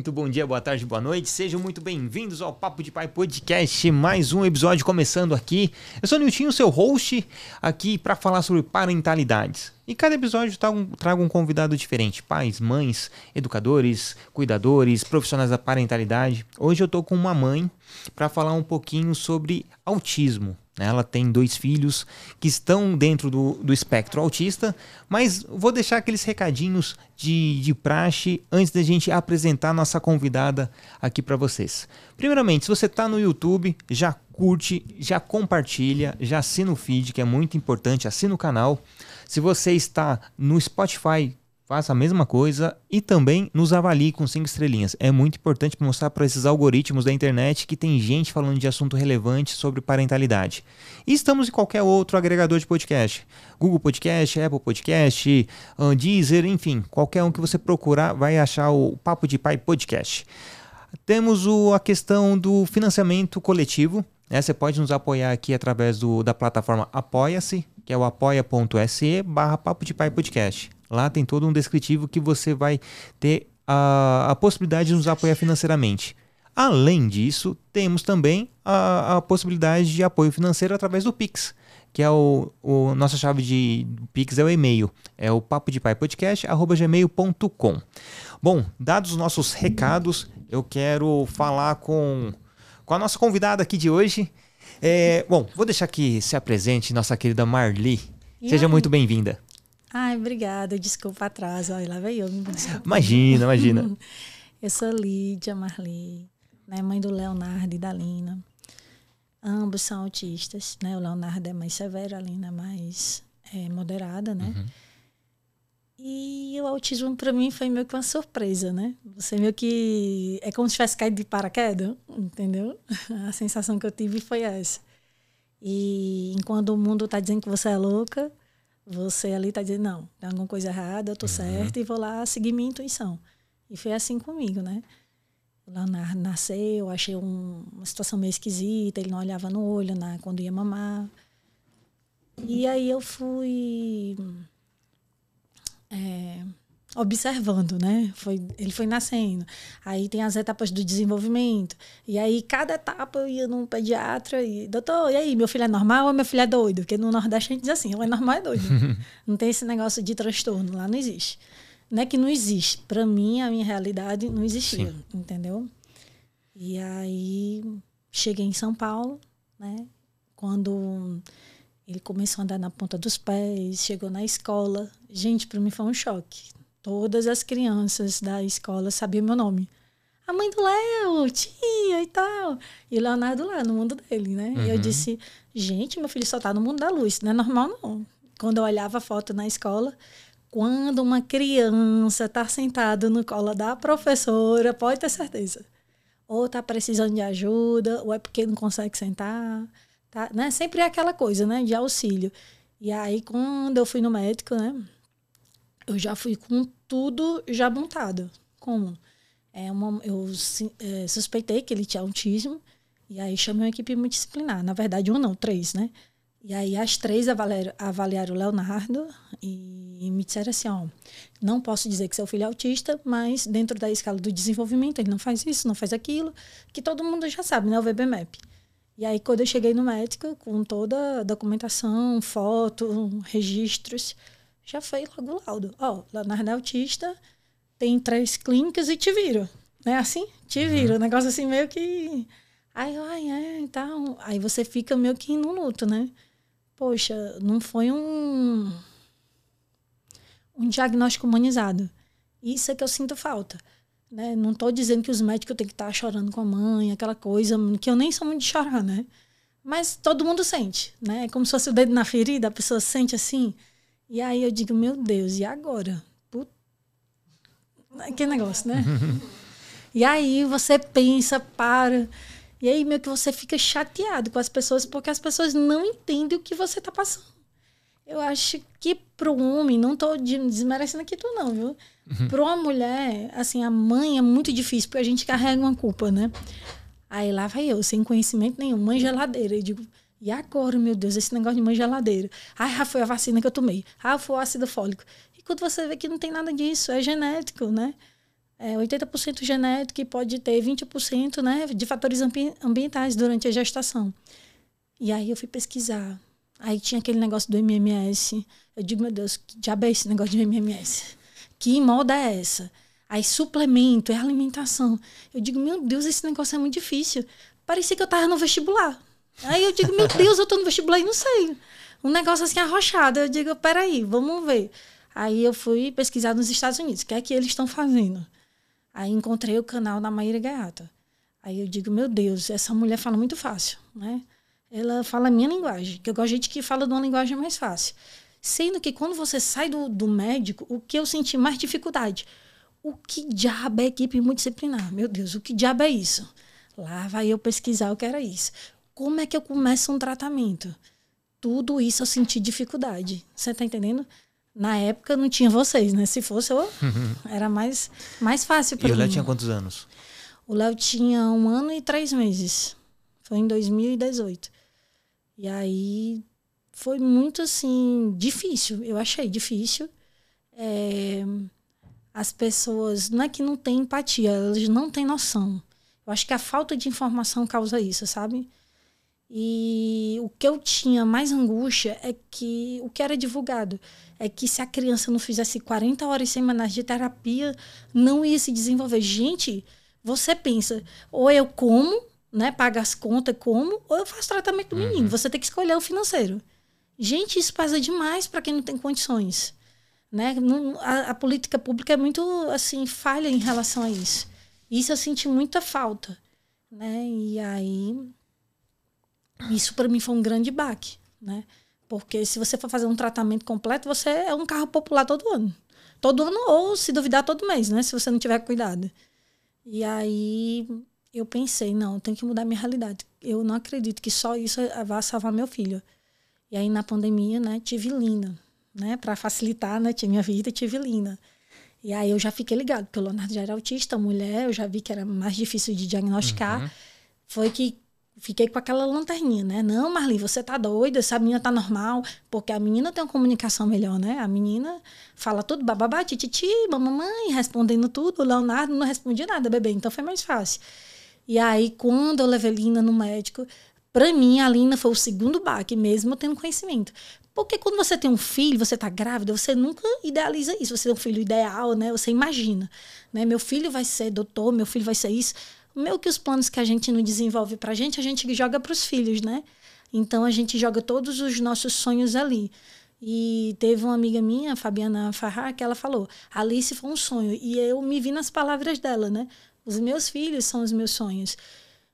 Muito bom dia, boa tarde, boa noite. Sejam muito bem-vindos ao Papo de Pai Podcast. Mais um episódio começando aqui. Eu sou o Niltinho, seu host, aqui para falar sobre parentalidades. E cada episódio trago um convidado diferente: pais, mães, educadores, cuidadores, profissionais da parentalidade. Hoje eu tô com uma mãe para falar um pouquinho sobre autismo. Né? Ela tem dois filhos que estão dentro do, do espectro autista, mas vou deixar aqueles recadinhos de, de praxe antes da gente apresentar nossa convidada aqui para vocês. Primeiramente, se você está no YouTube, já curte, já compartilha, já assina o feed, que é muito importante, assina o canal. Se você está no Spotify, faça a mesma coisa e também nos avalie com cinco estrelinhas. É muito importante mostrar para esses algoritmos da internet que tem gente falando de assunto relevante sobre parentalidade. E estamos em qualquer outro agregador de podcast. Google Podcast, Apple Podcast, Deezer, enfim, qualquer um que você procurar vai achar o Papo de Pai Podcast. Temos o, a questão do financiamento coletivo. Né? Você pode nos apoiar aqui através do, da plataforma Apoia-se, que é o apoia.se barra Papo de Pai Podcast. Lá tem todo um descritivo que você vai ter a, a possibilidade de nos apoiar financeiramente. Além disso, temos também a, a, possibilidade de apoio financeiro através do Pix, que é o, o nossa chave de Pix é o e-mail, é o papo de pai podcast gmail.com. Bom, dados os nossos recados, eu quero falar com, com a nossa convidada aqui de hoje. É, bom, vou deixar que se apresente nossa querida Marli. Seja muito bem-vinda. Ai, obrigada. Desculpa atraso. Olha, lá veio eu. Imagina, imagina. eu sou Lídia Marli, né, mãe do Leonardo e da Lina. Ambos são autistas, né? O Leonardo é mais severo, a Lina é mais é, moderada, né? Uhum. E o autismo para mim foi meio que uma surpresa, né? Você meio que é como se tivesse caído de paraquedas, entendeu? A sensação que eu tive foi essa. E enquanto o mundo tá dizendo que você é louca, você ali está dizendo, não, tem alguma coisa errada, eu estou uhum. certa e vou lá seguir minha intuição. E foi assim comigo, né? O Leonardo nasceu, achei um, uma situação meio esquisita, ele não olhava no olho né, quando ia mamar. E aí eu fui é, observando, né? Foi, ele foi nascendo. Aí tem as etapas do desenvolvimento. E aí, cada etapa eu ia num pediatra e, doutor, e aí, meu filho é normal ou meu filho é doido? Porque no Nordeste a gente diz assim, ou é normal ou é doido. não tem esse negócio de transtorno, lá não existe. Não é que não existe. Para mim, a minha realidade não existia, Sim. entendeu? E aí, cheguei em São Paulo, né? Quando ele começou a andar na ponta dos pés, chegou na escola. Gente, para mim foi um choque Todas as crianças da escola sabiam meu nome. A mãe do Léo, tia e tal. E o Leonardo lá, no mundo dele, né? Uhum. E eu uhum. disse, gente, meu filho só tá no mundo da luz. Não é normal, não. Quando eu olhava a foto na escola, quando uma criança tá sentada no colo da professora, pode ter certeza. Ou tá precisando de ajuda, ou é porque não consegue sentar. Tá, né? Sempre é aquela coisa, né? De auxílio. E aí, quando eu fui no médico, né? Eu já fui com tudo já montado. Como? É uma, eu é, suspeitei que ele tinha autismo, e aí chamei uma equipe multidisciplinar. Na verdade, uma não, três, né? E aí as três avaliaram o Leonardo e, e me disseram assim, ó, não posso dizer que seu filho é autista, mas dentro da escala do desenvolvimento ele não faz isso, não faz aquilo, que todo mundo já sabe, né? O VBMAP. E aí quando eu cheguei no médico, com toda a documentação, foto, registros, já foi logo o laudo. Ó, oh, Leonardo autista, tem três clínicas e te vira. Não é assim? Te vira. Uhum. Um negócio assim meio que. Ai, ai, é, então. Aí você fica meio que no luto, né? Poxa, não foi um. Um diagnóstico humanizado. Isso é que eu sinto falta. Né? Não estou dizendo que os médicos têm que estar tá chorando com a mãe, aquela coisa, que eu nem sou muito de chorar, né? Mas todo mundo sente, né? É como se fosse o dedo na ferida, a pessoa sente assim. E aí eu digo, meu Deus, e agora? Put... Que negócio, né? e aí você pensa, para. E aí meio que você fica chateado com as pessoas, porque as pessoas não entendem o que você está passando. Eu acho que para o homem, não estou desmerecendo aqui tu não, viu? Uhum. Para uma mulher, assim, a mãe é muito difícil, porque a gente carrega uma culpa, né? Aí lá vai eu, sem conhecimento nenhum, mãe geladeira. Eu digo, e agora, meu Deus, esse negócio de mãe geladeira. Ah, foi a vacina que eu tomei. Ah, foi o ácido fólico. E quando você vê que não tem nada disso, é genético, né? é 80% genético e pode ter 20% né, de fatores ambientais durante a gestação. E aí eu fui pesquisar. Aí tinha aquele negócio do MMS. Eu digo, meu Deus, que diabo é esse negócio de MMS? Que moda é essa? Aí suplemento, é alimentação. Eu digo, meu Deus, esse negócio é muito difícil. Parecia que eu tava no vestibular. Aí eu digo, meu Deus, eu tô no vestibular e não sei. Um negócio assim arrochado. Eu digo, peraí, vamos ver. Aí eu fui pesquisar nos Estados Unidos, o que é que eles estão fazendo? Aí encontrei o canal da Maíra Gaiata. Aí eu digo, meu Deus, essa mulher fala muito fácil, né? Ela fala a minha linguagem, que eu gosto de gente que fala de uma linguagem mais fácil. Sendo que quando você sai do, do médico, o que eu senti mais dificuldade? O que diabo é equipe multidisciplinar? Meu Deus, o que diabo é isso? Lá vai eu pesquisar o que era isso. Como é que eu começo um tratamento? Tudo isso eu senti dificuldade. Você tá entendendo? Na época não tinha vocês, né? Se fosse, eu, era mais, mais fácil para mim. E o Léo tinha quantos anos? O Léo tinha um ano e três meses. Foi em 2018. E aí foi muito assim, difícil. Eu achei difícil. É, as pessoas, não é que não têm empatia, elas não têm noção. Eu acho que a falta de informação causa isso, sabe? E o que eu tinha mais angústia é que o que era divulgado é que se a criança não fizesse 40 horas semanais de terapia, não ia se desenvolver. Gente, você pensa, ou eu como, né, pago as contas, como, ou eu faço tratamento do uhum. menino. Você tem que escolher o financeiro. Gente, isso pesa demais para quem não tem condições. Né? A, a, política pública é muito assim falha em relação a isso. Isso eu senti muita falta, né? E aí isso para mim foi um grande baque, né? Porque se você for fazer um tratamento completo, você é um carro popular todo ano. Todo ano, ou se duvidar, todo mês, né? Se você não tiver cuidado. E aí eu pensei, não, eu tenho que mudar minha realidade. Eu não acredito que só isso vá salvar meu filho. E aí na pandemia, né, tive Lina, né? Para facilitar, né, minha vida, tive Lina. E aí eu já fiquei ligado, porque o Leonardo já era autista, mulher, eu já vi que era mais difícil de diagnosticar. Uhum. Foi que fiquei com aquela lanterninha, né? Não, Marli, você tá doida, essa menina tá normal, porque a menina tem uma comunicação melhor, né? A menina fala tudo bababá, tititi, mamãe, respondendo tudo. O Leonardo não respondia nada, bebê, então foi mais fácil. E aí, quando eu levei Lina no médico, para mim, a Lina foi o segundo baque, mesmo tendo conhecimento. Porque quando você tem um filho, você tá grávida, você nunca idealiza isso. Você tem um filho ideal, né? Você imagina, né? Meu filho vai ser doutor, meu filho vai ser isso meio que os planos que a gente não desenvolve para a gente, a gente joga para os filhos, né? Então a gente joga todos os nossos sonhos ali. E teve uma amiga minha, Fabiana Farrar, que ela falou: Alice foi um sonho. E eu me vi nas palavras dela, né? Os meus filhos são os meus sonhos.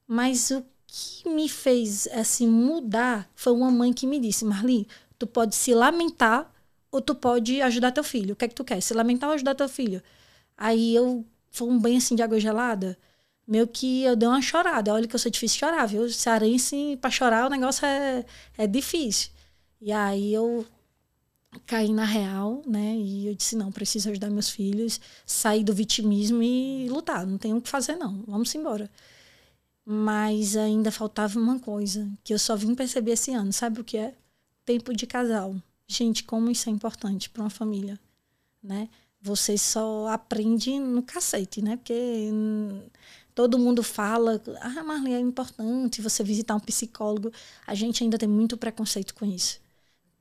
Mas o que me fez assim mudar foi uma mãe que me disse: Marli, tu pode se lamentar ou tu pode ajudar teu filho. O que é que tu quer? Se lamentar ou ajudar teu filho? Aí eu foi um banho assim de água gelada meio que eu dei uma chorada. Olha que eu sou difícil chorar, viu? Cearense, para chorar o negócio é, é difícil. E aí eu caí na real, né? E eu disse, não, preciso ajudar meus filhos, sair do vitimismo e lutar. Não tenho o que fazer, não. Vamos embora. Mas ainda faltava uma coisa que eu só vim perceber esse ano. Sabe o que é? Tempo de casal. Gente, como isso é importante para uma família, né? Você só aprende no cacete, né? Porque todo mundo fala, ah, Marli, é importante você visitar um psicólogo. A gente ainda tem muito preconceito com isso.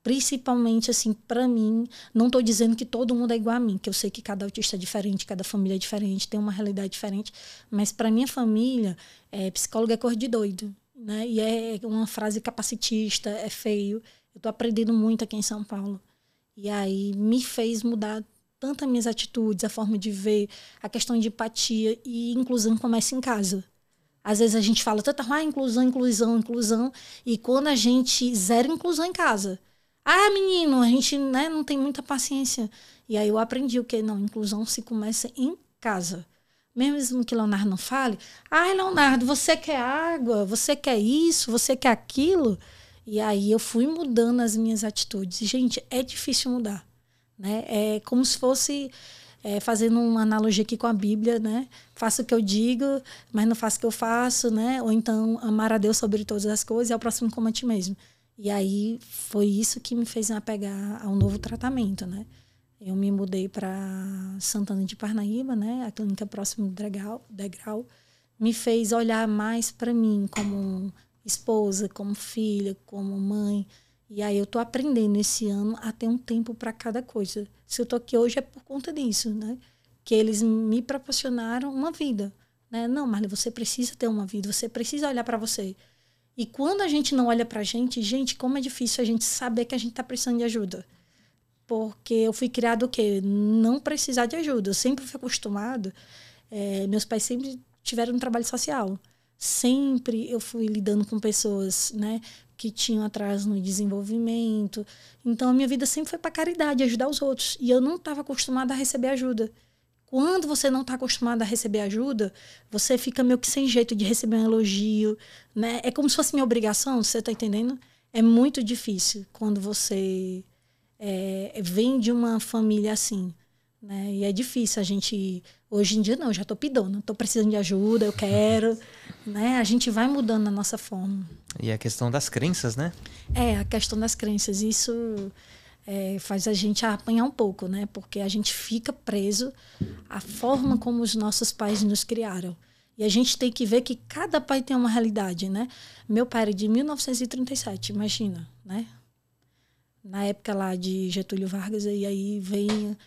Principalmente, assim, para mim, não estou dizendo que todo mundo é igual a mim, que eu sei que cada autista é diferente, cada família é diferente, tem uma realidade diferente, mas para minha família, é, psicólogo é cor de doido, né? E é uma frase capacitista, é feio. Eu estou aprendendo muito aqui em São Paulo. E aí me fez mudar tanto as minhas atitudes, a forma de ver, a questão de empatia e inclusão começa em casa. Às vezes a gente fala tanto, ah, inclusão, inclusão, inclusão, e quando a gente zero inclusão em casa. Ah, menino, a gente né, não tem muita paciência. E aí eu aprendi o que? Não, inclusão se começa em casa. Mesmo que Leonardo não fale, ah, Leonardo, você quer água, você quer isso, você quer aquilo. E aí eu fui mudando as minhas atitudes. Gente, é difícil mudar. Né? É como se fosse, é, fazendo uma analogia aqui com a Bíblia, né? Faça o que eu digo, mas não faça o que eu faço, né? Ou então amar a Deus sobre todas as coisas e ao próximo como a ti mesmo. E aí foi isso que me fez apegar a um novo tratamento, né? eu me mudei para Santana de Parnaíba, né? A clínica próxima do Degrau, Degrau me fez olhar mais para mim como esposa, como filha, como mãe. E aí eu tô aprendendo esse ano a ter um tempo para cada coisa. Se eu tô aqui hoje é por conta disso, né? Que eles me proporcionaram uma vida, né? Não, Marli, você precisa ter uma vida, você precisa olhar para você. E quando a gente não olha pra gente, gente, como é difícil a gente saber que a gente tá precisando de ajuda. Porque eu fui criado o quê? Não precisar de ajuda. Eu sempre fui acostumado. É, meus pais sempre tiveram um trabalho social. Sempre eu fui lidando com pessoas, né? Que tinham atraso no desenvolvimento. Então, a minha vida sempre foi para caridade, ajudar os outros. E eu não estava acostumada a receber ajuda. Quando você não está acostumado a receber ajuda, você fica meio que sem jeito de receber um elogio, né? É como se fosse minha obrigação, você está entendendo? É muito difícil quando você é, vem de uma família assim, né? E é difícil a gente hoje em dia não, já estou pidona, estou precisando de ajuda, eu quero, né? A gente vai mudando a nossa forma. E a questão das crenças, né? É, a questão das crenças, isso é, faz a gente apanhar um pouco, né? Porque a gente fica preso à forma como os nossos pais nos criaram. E a gente tem que ver que cada pai tem uma realidade, né? Meu pai era de 1937, imagina, né? Na época lá de Getúlio Vargas, e aí vem...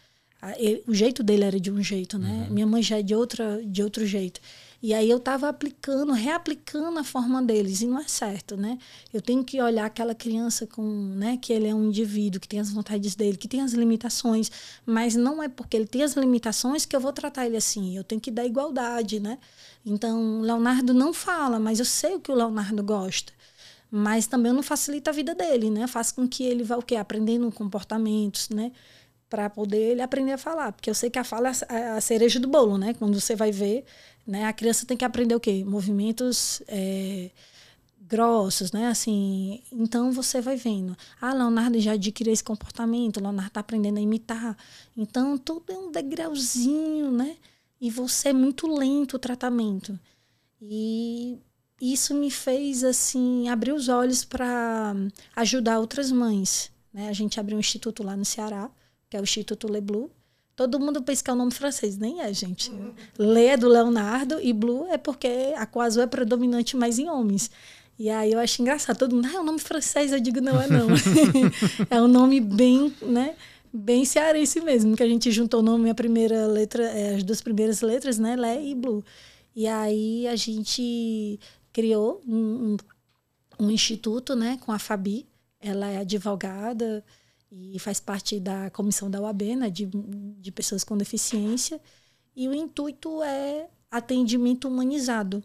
O jeito dele era de um jeito, né? Uhum. Minha mãe já é de, outra, de outro jeito. E aí eu estava aplicando, reaplicando a forma deles, e não é certo, né? Eu tenho que olhar aquela criança com, né, que ele é um indivíduo, que tem as vontades dele, que tem as limitações, mas não é porque ele tem as limitações que eu vou tratar ele assim. Eu tenho que dar igualdade, né? Então, Leonardo não fala, mas eu sei o que o Leonardo gosta mas também não facilita a vida dele, né? Faz com que ele vá o quê? Aprendendo comportamentos, né? Para poder ele aprender a falar. Porque eu sei que a fala é a cereja do bolo, né? Quando você vai ver, né? A criança tem que aprender o quê? Movimentos é, grossos, né? Assim, então você vai vendo. Ah, Leonardo já adquiriu esse comportamento, Leonardo está aprendendo a imitar. Então, tudo é um degrauzinho, né? E você é muito lento o tratamento. E isso me fez, assim, abrir os olhos para ajudar outras mães. Né? A gente abriu um instituto lá no Ceará, que é o Instituto Le Blue, Todo mundo pensa que é o um nome francês, nem é, gente. Uhum. Lê é do Leonardo e Blue é porque a azul é predominante mais em homens. E aí eu acho engraçado. Todo mundo, ah, é um nome francês. Eu digo, não é não. é um nome bem, né? Bem cearense mesmo, que a gente juntou o nome, a primeira letra, é, as duas primeiras letras, né? Lé e Blue. E aí a gente criou um, um, um instituto, né? Com a Fabi. Ela é advogada, e faz parte da comissão da UAB, né, de, de pessoas com deficiência, e o intuito é atendimento humanizado,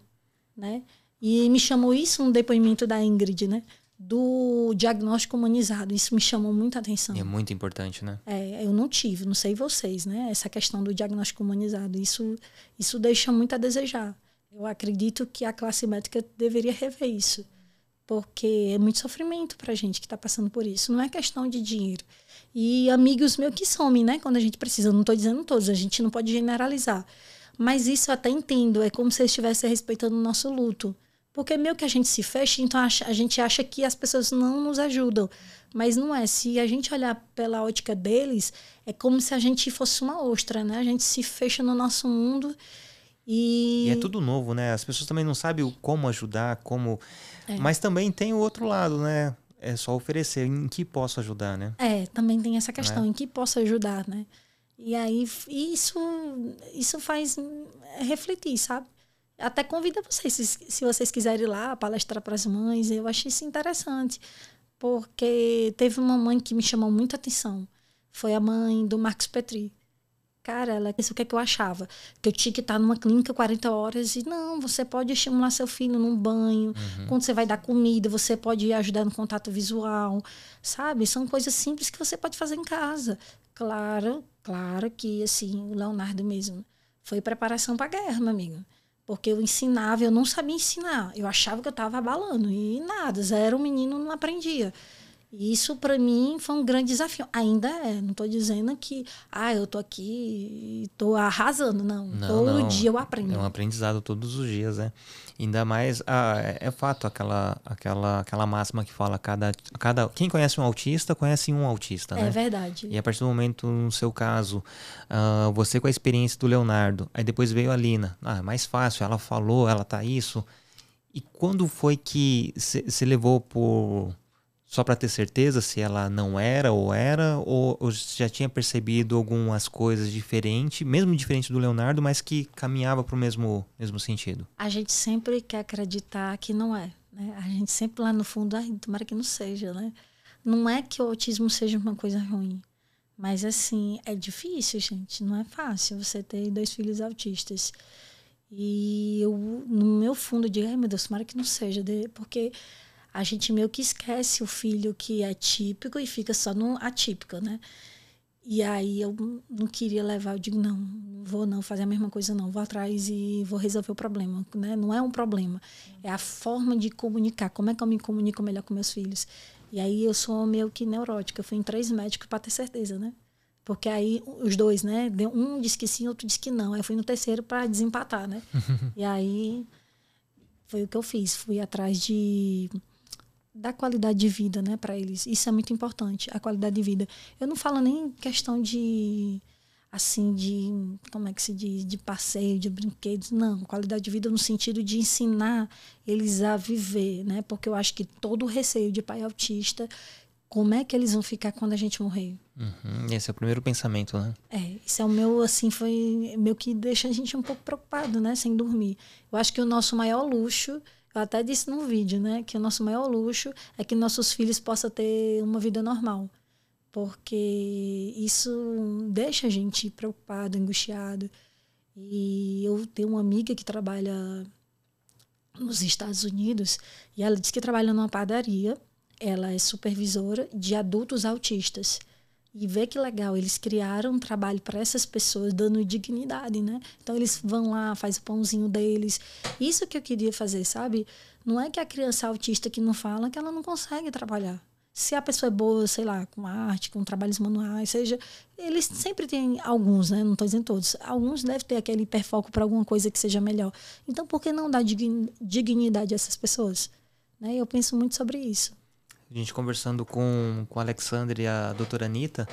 né? E me chamou isso um depoimento da Ingrid, né? Do diagnóstico humanizado. Isso me chamou muita atenção. É muito importante, né? É, eu não tive, não sei vocês, né? Essa questão do diagnóstico humanizado. Isso, isso deixa muito a desejar. Eu acredito que a classe médica deveria rever isso porque é muito sofrimento para gente que está passando por isso. Não é questão de dinheiro. E amigos meus que somem, né? Quando a gente precisa. Não estou dizendo todos, a gente não pode generalizar. Mas isso eu até entendo. É como se eles estivessem respeitando o nosso luto. Porque meio que a gente se fecha, então a gente acha que as pessoas não nos ajudam. Mas não é. Se a gente olhar pela ótica deles, é como se a gente fosse uma ostra, né? A gente se fecha no nosso mundo e... e é tudo novo, né? As pessoas também não sabem como ajudar, como. É. Mas também tem o outro lado, né? É só oferecer em que posso ajudar, né? É, também tem essa questão, é? em que posso ajudar, né? E aí isso, isso faz refletir, sabe? Até convida vocês, se, se vocês quiserem ir lá palestrar para as mães, eu achei isso interessante. Porque teve uma mãe que me chamou muita atenção. Foi a mãe do Marcos Petri. Cara, ela disse o que, é que eu achava. Que eu tinha que estar numa clínica 40 horas. E não, você pode estimular seu filho num banho. Uhum. Quando você vai dar comida, você pode ajudar no contato visual. Sabe? São coisas simples que você pode fazer em casa. Claro, claro que, assim, o Leonardo mesmo foi preparação para a guerra, meu amigo. Porque eu ensinava, eu não sabia ensinar. Eu achava que eu estava abalando. E nada, zero, o menino não aprendia. E isso para mim foi um grande desafio. Ainda é, não estou dizendo que ah, eu tô aqui e tô arrasando, não. não Todo não. dia eu aprendo. É um aprendizado todos os dias, né? Ainda mais, ah, é, é, fato aquela, aquela, aquela máxima que fala cada, cada quem conhece um autista conhece um autista, é né? É verdade. E a partir do momento, no seu caso, uh, você com a experiência do Leonardo, aí depois veio a Lina, ah, é mais fácil, ela falou, ela tá isso. E quando foi que você levou por só para ter certeza se ela não era ou era, ou, ou já tinha percebido algumas coisas diferentes, mesmo diferente do Leonardo, mas que caminhava para o mesmo, mesmo sentido? A gente sempre quer acreditar que não é. Né? A gente sempre lá no fundo, ah, tomara que não seja, né? Não é que o autismo seja uma coisa ruim. Mas assim, é difícil, gente. Não é fácil você ter dois filhos autistas. E eu, no meu fundo, digo, ai meu Deus, tomara que não seja. Porque a gente meio que esquece o filho que é típico e fica só no atípico, né? E aí eu não queria levar, eu digo, não, não vou não fazer a mesma coisa não, vou atrás e vou resolver o problema, né? Não é um problema, é a forma de comunicar, como é que eu me comunico melhor com meus filhos. E aí eu sou meio que neurótica, eu fui em três médicos para ter certeza, né? Porque aí os dois, né? Um disse que sim, outro disse que não. Aí eu fui no terceiro para desempatar, né? e aí foi o que eu fiz, fui atrás de dar qualidade de vida, né, para eles. Isso é muito importante, a qualidade de vida. Eu não falo nem questão de assim de como é que se diz, de passeio, de brinquedos, não, qualidade de vida no sentido de ensinar eles a viver, né? Porque eu acho que todo o receio de pai autista como é que eles vão ficar quando a gente morrer? Uhum, esse é o primeiro pensamento, né? É, isso é o meu, assim, foi meu que deixa a gente um pouco preocupado, né? Sem dormir. Eu acho que o nosso maior luxo eu até disse no vídeo, né, que o nosso maior luxo é que nossos filhos possam ter uma vida normal. Porque isso deixa a gente preocupado, angustiado. E eu tenho uma amiga que trabalha nos Estados Unidos e ela disse que trabalha numa padaria. Ela é supervisora de adultos autistas. E vê que legal, eles criaram um trabalho para essas pessoas, dando dignidade, né? Então eles vão lá, faz o pãozinho deles. Isso que eu queria fazer, sabe? Não é que a criança autista que não fala que ela não consegue trabalhar. Se a pessoa é boa, sei lá, com arte, com trabalhos manuais, seja, eles sempre têm alguns, né? Não estou dizendo todos. Alguns devem ter aquele hiperfoco para alguma coisa que seja melhor. Então, por que não dar dignidade a essas pessoas? Né? Eu penso muito sobre isso a gente conversando com, com o Alexandre e a doutora Anitta,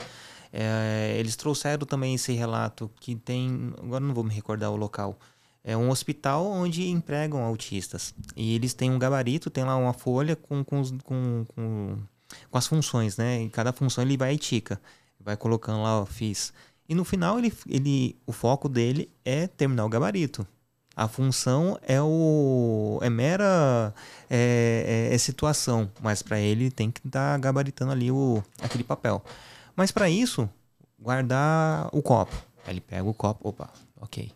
é, eles trouxeram também esse relato que tem, agora não vou me recordar o local, é um hospital onde empregam autistas. E eles têm um gabarito, tem lá uma folha com, com, com, com, com as funções, né? E cada função ele vai e tica. Vai colocando lá, ó, fiz. E no final ele, ele, o foco dele é terminar o gabarito. A função é o é mera é, é, é situação, mas para ele tem que estar tá gabaritando ali o aquele papel. Mas para isso, guardar o copo. Ele pega o copo, opa, ok.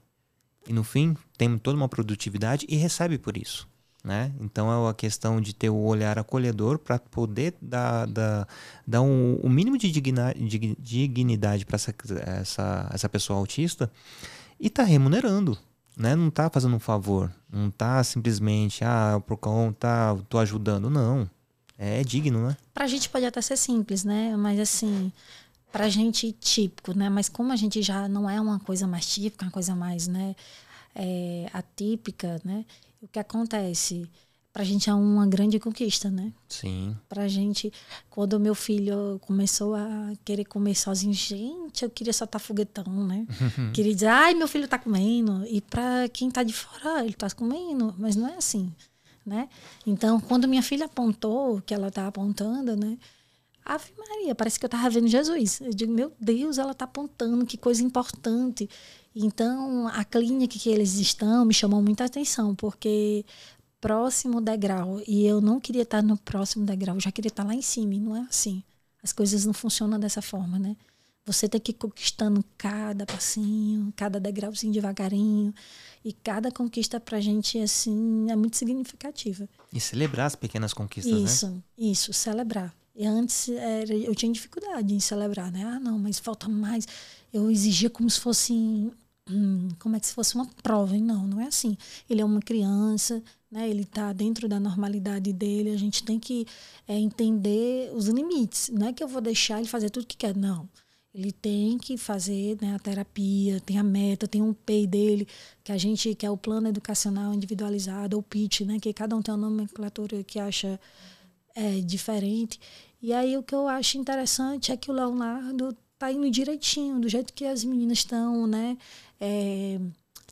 E no fim, tem toda uma produtividade e recebe por isso. Né? Então é a questão de ter o olhar acolhedor para poder dar, dar, dar um, mínimo de dignidade para essa, essa, essa pessoa autista e tá remunerando né? Não tá fazendo um favor, não tá simplesmente, ah, por conta, tô ajudando, não. É digno, né? Pra gente pode até ser simples, né? Mas assim, pra gente típico, né? Mas como a gente já não é uma coisa mais típica, uma coisa mais, né, é, atípica, né? O que acontece? Pra gente é uma grande conquista, né? Sim. Pra gente, quando meu filho começou a querer comer sozinho, gente, eu queria soltar foguetão, né? queria dizer, ai, meu filho tá comendo. E pra quem tá de fora, ele tá comendo, mas não é assim, né? Então, quando minha filha apontou, que ela tá apontando, né? Ave Maria, parece que eu tava vendo Jesus. Eu digo, meu Deus, ela tá apontando, que coisa importante. Então, a clínica que eles estão me chamou muita atenção, porque próximo degrau e eu não queria estar no próximo degrau, eu já queria estar lá em cima, e não é assim. As coisas não funcionam dessa forma, né? Você tem que ir conquistando cada passinho, cada degrauzinho devagarinho. E cada conquista pra gente, assim, é muito significativa. E celebrar as pequenas conquistas, isso, né? Isso, isso, celebrar. E antes era, eu tinha dificuldade em celebrar, né? Ah, não, mas falta mais. Eu exigia como se fosse hum, como é que se fosse uma prova. E não, não é assim. Ele é uma criança, né? Ele está dentro da normalidade dele. A gente tem que é, entender os limites. Não é que eu vou deixar ele fazer tudo que quer, não. Ele tem que fazer né, a terapia, tem a meta, tem um PEI dele, que a gente, que é o plano educacional individualizado, ou PIT, né? Que cada um tem uma nomenclatura que acha é, diferente. E aí o que eu acho interessante é que o Leonardo tá indo direitinho, do jeito que as meninas estão, né? É,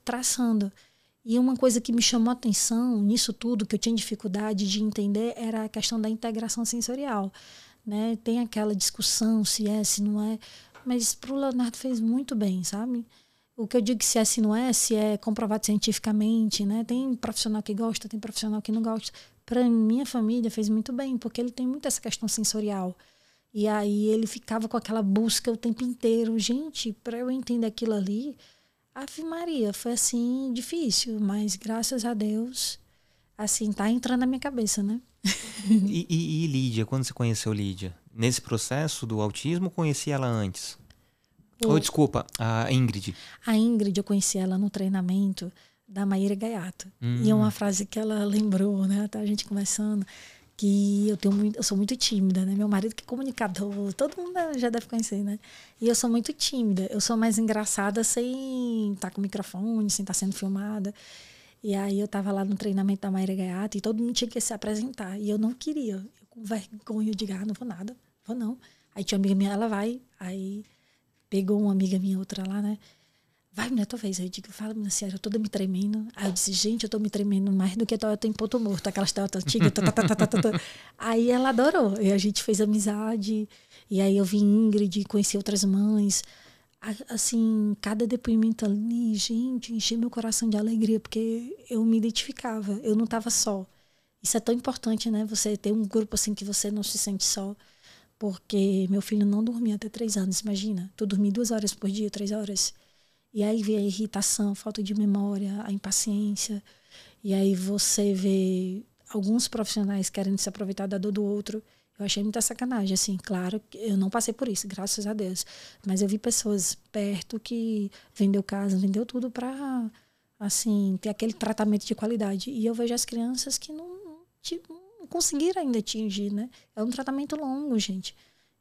traçando. E uma coisa que me chamou a atenção nisso tudo, que eu tinha dificuldade de entender, era a questão da integração sensorial. Né? Tem aquela discussão se é, se não é. Mas para o Leonardo fez muito bem, sabe? O que eu digo que se é, se não é, se é comprovado cientificamente, né? Tem profissional que gosta, tem profissional que não gosta. Para minha família fez muito bem, porque ele tem muito essa questão sensorial. E aí ele ficava com aquela busca o tempo inteiro. Gente, para eu entender aquilo ali, Ave Maria, foi assim difícil, mas graças a Deus, assim, tá entrando na minha cabeça, né? e, e, e, Lídia, quando você conheceu Lídia? Nesse processo do autismo, conhecia ela antes? Ou, oh, desculpa, a Ingrid. A Ingrid, eu conheci ela no treinamento da Maíra Gaiato. Hum. E é uma hum. frase que ela lembrou, né? Tá a gente conversando que eu tenho muito, eu sou muito tímida, né? Meu marido que é comunicador, todo mundo já deve conhecer, né? E eu sou muito tímida. Eu sou mais engraçada sem estar tá com microfone, sem estar tá sendo filmada. E aí eu tava lá no treinamento da Maíra Gaiata e todo mundo tinha que se apresentar. E eu não queria. Eu com vergonha, eu digo, ah, não vou nada, vou não. Aí tinha uma amiga minha, ela vai. Aí pegou uma amiga minha, outra lá, né? Vai, mulher, tua vez. Aí eu digo, fala, minha senhora, eu toda me tremendo. Aí eu disse, gente, eu tô me tremendo mais do que Toyota em ponto morto, aquelas Toyota antigas. aí ela adorou. E a gente fez amizade. E aí eu vi Ingrid, conheci outras mães. Assim, cada depoimento ali, gente, encheu meu coração de alegria, porque eu me identificava, eu não estava só. Isso é tão importante, né? Você ter um grupo assim que você não se sente só. Porque meu filho não dormia até três anos, imagina. Tu dormir duas horas por dia, três horas. E aí vê a irritação, falta de memória, a impaciência. E aí você vê alguns profissionais querendo se aproveitar da dor do outro. Eu achei muita sacanagem, assim, claro, eu não passei por isso, graças a Deus. Mas eu vi pessoas perto que vendeu casa, vendeu tudo para assim, ter aquele tratamento de qualidade. E eu vejo as crianças que não, não conseguiram ainda atingir, né? É um tratamento longo, gente.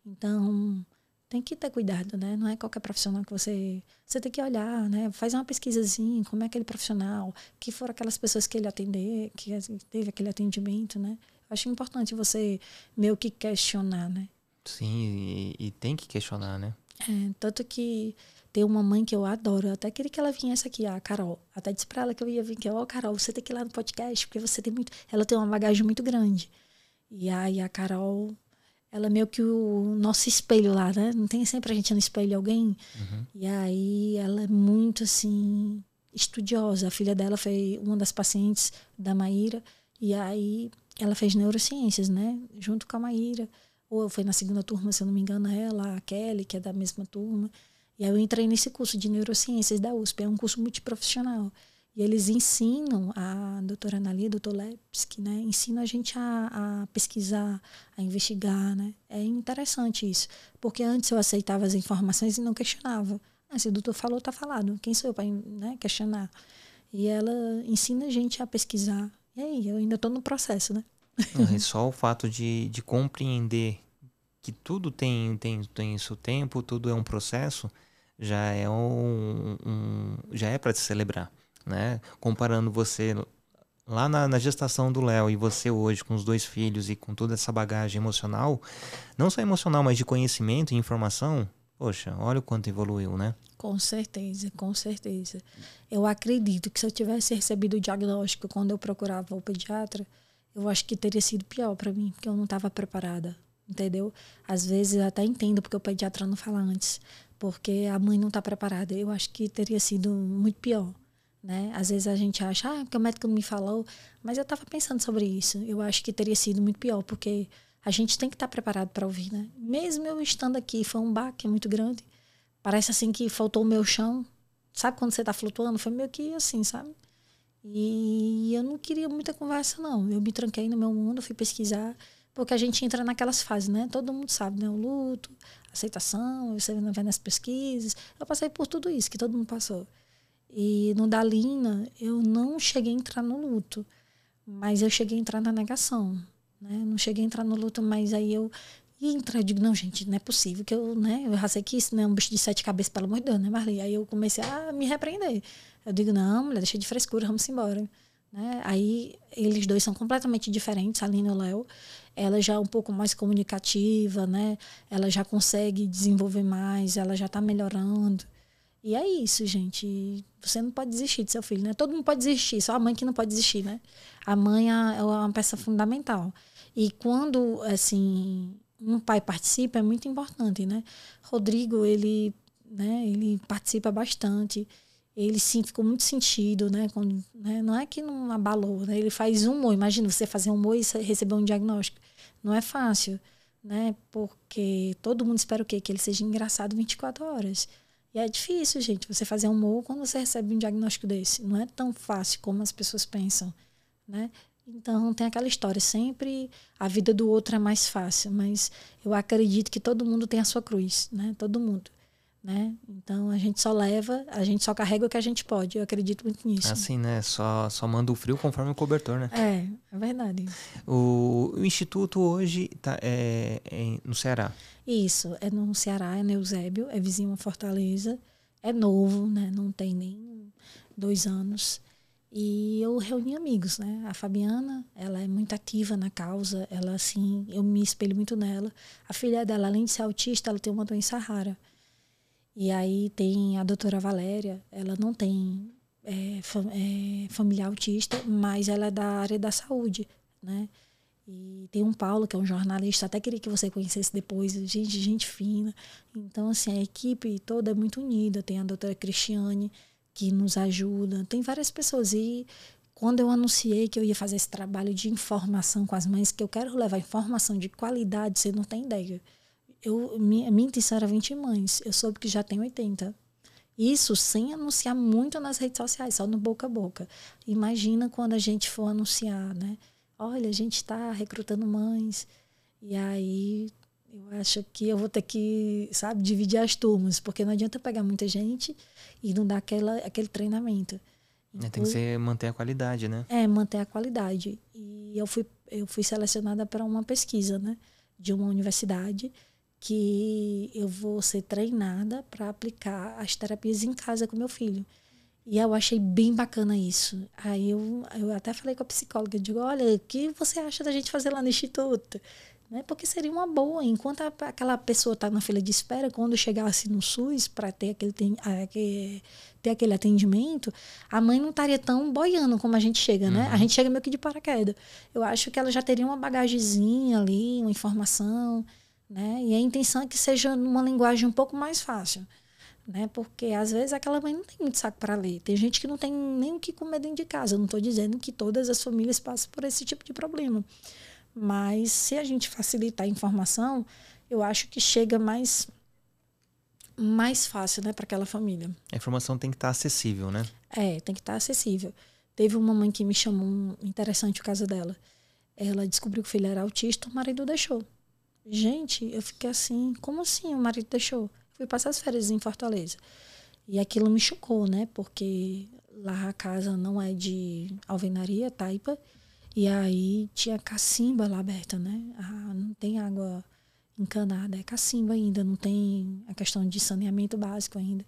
Então, tem que ter cuidado, né? Não é qualquer profissional que você. Você tem que olhar, né? Faz uma pesquisazinha, como é aquele profissional, que foram aquelas pessoas que ele atender, que teve aquele atendimento, né? Acho importante você meio que questionar, né? Sim, e, e tem que questionar, né? É, tanto que tem uma mãe que eu adoro, eu até queria que ela viesse aqui, a Carol. Até disse pra ela que eu ia vir aqui, ó, oh, Carol, você tem que ir lá no podcast, porque você tem muito. Ela tem uma bagagem muito grande. E aí a Carol ela é meio que o nosso espelho lá, né? Não tem sempre a gente no espelho alguém. Uhum. E aí ela é muito assim estudiosa. A filha dela foi uma das pacientes da Maíra e aí ela fez neurociências, né? Junto com a Maíra. Ou foi na segunda turma, se eu não me engano, ela, a Kelly, que é da mesma turma. E aí eu entrei nesse curso de neurociências da USP. É um curso multiprofissional. E eles ensinam, a doutora Analia, doutor Lepsky, né, ensinam a gente a, a, pesquisar, a investigar, né? É interessante isso, porque antes eu aceitava as informações e não questionava. Ah, se o doutor falou, tá falado. Quem sou eu para né, questionar? E ela ensina a gente a pesquisar. E aí, eu ainda estou no processo, né? Não, só o fato de, de compreender que tudo tem, tem, tem seu tempo, tudo é um processo, já é um, um já é para se celebrar né? Comparando você lá na, na gestação do Léo e você hoje com os dois filhos e com toda essa bagagem emocional, não só emocional, mas de conhecimento e informação, poxa, olha o quanto evoluiu, né? Com certeza, com certeza. Eu acredito que se eu tivesse recebido o diagnóstico quando eu procurava o pediatra, eu acho que teria sido pior para mim, porque eu não estava preparada, entendeu? Às vezes eu até entendo porque o pediatra não fala antes, porque a mãe não está preparada. Eu acho que teria sido muito pior. Né? Às vezes a gente acha, ah, porque o médico não me falou, mas eu estava pensando sobre isso. Eu acho que teria sido muito pior, porque a gente tem que estar tá preparado para ouvir, né? Mesmo eu estando aqui, foi um baque muito grande. Parece assim que faltou o meu chão. Sabe quando você está flutuando? Foi meio que assim, sabe? E eu não queria muita conversa, não. Eu me tranquei no meu mundo, fui pesquisar, porque a gente entra naquelas fases, né? Todo mundo sabe, né? O luto, aceitação, você vai nas pesquisas. Eu passei por tudo isso que todo mundo passou. E no Dalina, eu não cheguei a entrar no luto, mas eu cheguei a entrar na negação. Né? Não cheguei a entrar no luto, mas aí eu ia entrar. Eu digo, não, gente, não é possível que eu, né? Eu já sei que isso não é um bicho de sete cabeças, pelo amor de Deus, né, Marli? Aí eu comecei a me repreender. Eu digo, não, mulher, deixa de frescura, vamos embora. Né? Aí eles dois são completamente diferentes, a Lina e o Léo. Ela já é um pouco mais comunicativa, né? Ela já consegue desenvolver mais, ela já está melhorando. E é isso, gente. Você não pode desistir de seu filho, né? Todo mundo pode desistir, só a mãe que não pode desistir, né? A mãe é, é uma peça fundamental. E quando, assim, um pai participa, é muito importante, né? Rodrigo, ele, né, ele participa bastante. Ele sim ficou muito sentido, né? Quando, né? Não é que não abalou, né? Ele faz um humor. Imagina você fazer um humor e receber um diagnóstico. Não é fácil, né? Porque todo mundo espera o quê? Que ele seja engraçado 24 horas. E é difícil, gente, você fazer um humor quando você recebe um diagnóstico desse. Não é tão fácil como as pessoas pensam, né? Então tem aquela história, sempre a vida do outro é mais fácil, mas eu acredito que todo mundo tem a sua cruz, né? Todo mundo, né? Então a gente só leva, a gente só carrega o que a gente pode. Eu acredito muito nisso. Assim, né? Só só manda o frio conforme o cobertor, né? É, é verdade. O, o instituto hoje tá é, é no Ceará. Isso, é no Ceará, é no Eusébio, é vizinho a Fortaleza, é novo, né? Não tem nem dois anos. E eu reuni amigos, né? A Fabiana, ela é muito ativa na causa, ela assim, eu me espelho muito nela. A filha dela, além de ser autista, ela tem uma doença rara. E aí tem a doutora Valéria, ela não tem é, fam é, familiar autista, mas ela é da área da saúde, né? E tem um Paulo, que é um jornalista, até queria que você conhecesse depois, gente, gente fina. Então, assim, a equipe toda é muito unida. Tem a doutora Cristiane, que nos ajuda, tem várias pessoas. E quando eu anunciei que eu ia fazer esse trabalho de informação com as mães, que eu quero levar informação de qualidade, você não tem ideia. Eu, minha, minha intenção era 20 mães, eu soube que já tem 80. Isso sem anunciar muito nas redes sociais, só no boca a boca. Imagina quando a gente for anunciar, né? olha, a gente está recrutando mães. E aí eu acho que eu vou ter que, sabe, dividir as turmas, porque não adianta pegar muita gente e não dar aquela, aquele treinamento. Então, tem que ser manter a qualidade, né? É, manter a qualidade. E eu fui, eu fui selecionada para uma pesquisa, né, de uma universidade que eu vou ser treinada para aplicar as terapias em casa com meu filho. E eu achei bem bacana isso. Aí eu, eu até falei com a psicóloga, eu digo, olha, o que você acha da gente fazer lá no instituto? Né? Porque seria uma boa, enquanto a, aquela pessoa está na fila de espera, quando chegasse no SUS para ter aquele, ter aquele atendimento, a mãe não estaria tão boiando como a gente chega, né? A uhum. gente chega meio que de paraquedas. Eu acho que ela já teria uma bagagezinha ali, uma informação, né? E a intenção é que seja numa linguagem um pouco mais fácil né? Porque às vezes aquela mãe não tem muito saco para ler. Tem gente que não tem nem o que comer dentro de casa. Eu não estou dizendo que todas as famílias passam por esse tipo de problema. Mas se a gente facilitar a informação, eu acho que chega mais mais fácil, né, para aquela família. A informação tem que estar tá acessível, né? É, tem que estar tá acessível. Teve uma mãe que me chamou, interessante o caso dela. Ela descobriu que o filho era autista, o marido deixou. Gente, eu fiquei assim, como assim o marido deixou? fui passar as férias em Fortaleza. E aquilo me chocou, né? Porque lá a casa não é de alvenaria, taipa. E aí tinha cacimba lá aberta, né? Ah, não tem água encanada, é cacimba ainda, não tem a questão de saneamento básico ainda.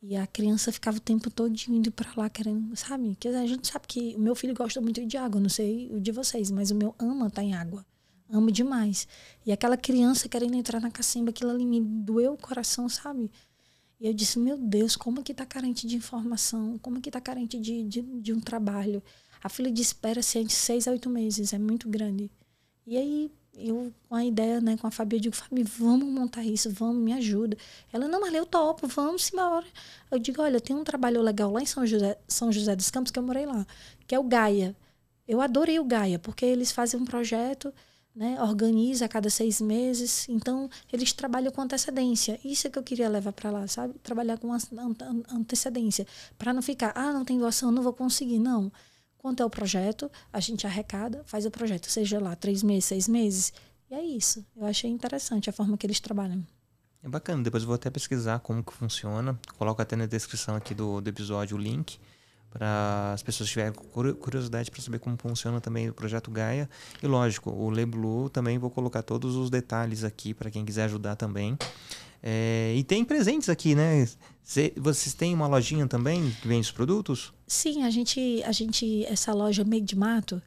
E a criança ficava o tempo todo indo para lá querendo, sabe? Que a gente sabe que o meu filho gosta muito de água, não sei o de vocês, mas o meu ama tá em água. Amo demais. E aquela criança querendo entrar na cacimba, aquilo ali me doeu o coração, sabe? E eu disse, meu Deus, como que tá carente de informação? Como que tá carente de, de, de um trabalho? A fila de espera se entre seis a oito meses, é muito grande. E aí, eu com a ideia, né, com a Fabi, eu digo, Fabi, vamos montar isso, vamos, me ajuda. Ela, não, mas eu topo, vamos embora. Eu digo, olha, tem um trabalho legal lá em São José, São José dos Campos, que eu morei lá, que é o Gaia. Eu adorei o Gaia, porque eles fazem um projeto né, organiza a cada seis meses. Então, eles trabalham com antecedência. Isso é que eu queria levar para lá, sabe? Trabalhar com antecedência. Para não ficar, ah, não tem doação, não vou conseguir. Não. Quanto é o projeto, a gente arrecada, faz o projeto, seja lá três meses, seis meses. E é isso. Eu achei interessante a forma que eles trabalham. É bacana, depois eu vou até pesquisar como que funciona. Coloco até na descrição aqui do, do episódio o link para as pessoas tiverem curiosidade para saber como funciona também o projeto Gaia. E lógico, o Leblu também vou colocar todos os detalhes aqui para quem quiser ajudar também. É, e tem presentes aqui, né? Cê, vocês têm uma lojinha também que vende os produtos? Sim, a gente, a gente essa loja Meio de Mato,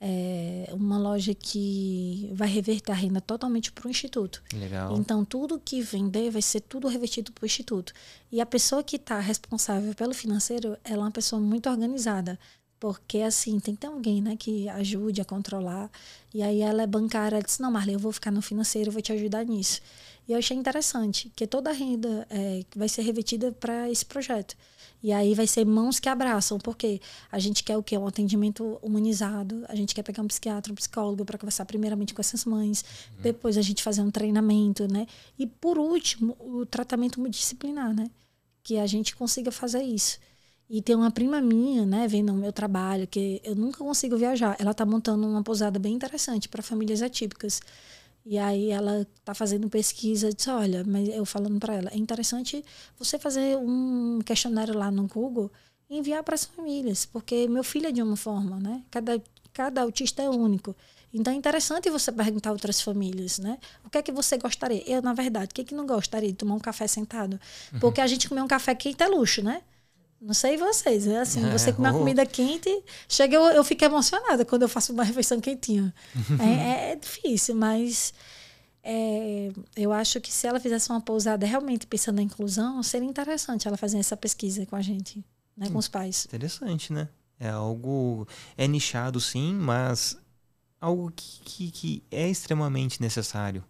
é uma loja que vai reverter a renda totalmente para o Instituto. Legal. Então, tudo que vender vai ser tudo revertido para o Instituto. E a pessoa que está responsável pelo financeiro, ela é uma pessoa muito organizada. Porque, assim, tem que ter alguém né, que ajude a controlar. E aí ela é bancária, ela disse, não, Marley, eu vou ficar no financeiro, eu vou te ajudar nisso. E eu achei interessante, que toda a renda é, vai ser revertida para esse projeto. E aí vai ser mãos que abraçam, porque a gente quer o quê? Um atendimento humanizado, a gente quer pegar um psiquiatra, um psicólogo para conversar primeiramente com essas mães, uhum. depois a gente fazer um treinamento, né? E por último, o tratamento multidisciplinar, né? Que a gente consiga fazer isso. E tem uma prima minha, né, vendo o meu trabalho, que eu nunca consigo viajar. Ela está montando uma pousada bem interessante para famílias atípicas. E aí ela tá fazendo pesquisa, disse, olha, mas eu falando para ela, é interessante você fazer um questionário lá no Google e enviar para as famílias, porque meu filho é de uma forma, né? Cada cada autista é único. Então é interessante você perguntar a outras famílias, né? O que é que você gostaria? Eu, na verdade, o que é que não gostaria de tomar um café sentado? Uhum. Porque a gente comer um café quente é luxo, né? Não sei vocês, é assim, é, você comer uma comida quente, chega eu, eu fico emocionada quando eu faço uma refeição quentinha. é, é, difícil, mas é, eu acho que se ela fizesse uma pousada realmente pensando na inclusão, seria interessante ela fazer essa pesquisa com a gente, né, com os pais. Interessante, né? É algo é nichado sim, mas algo que, que, que é extremamente necessário,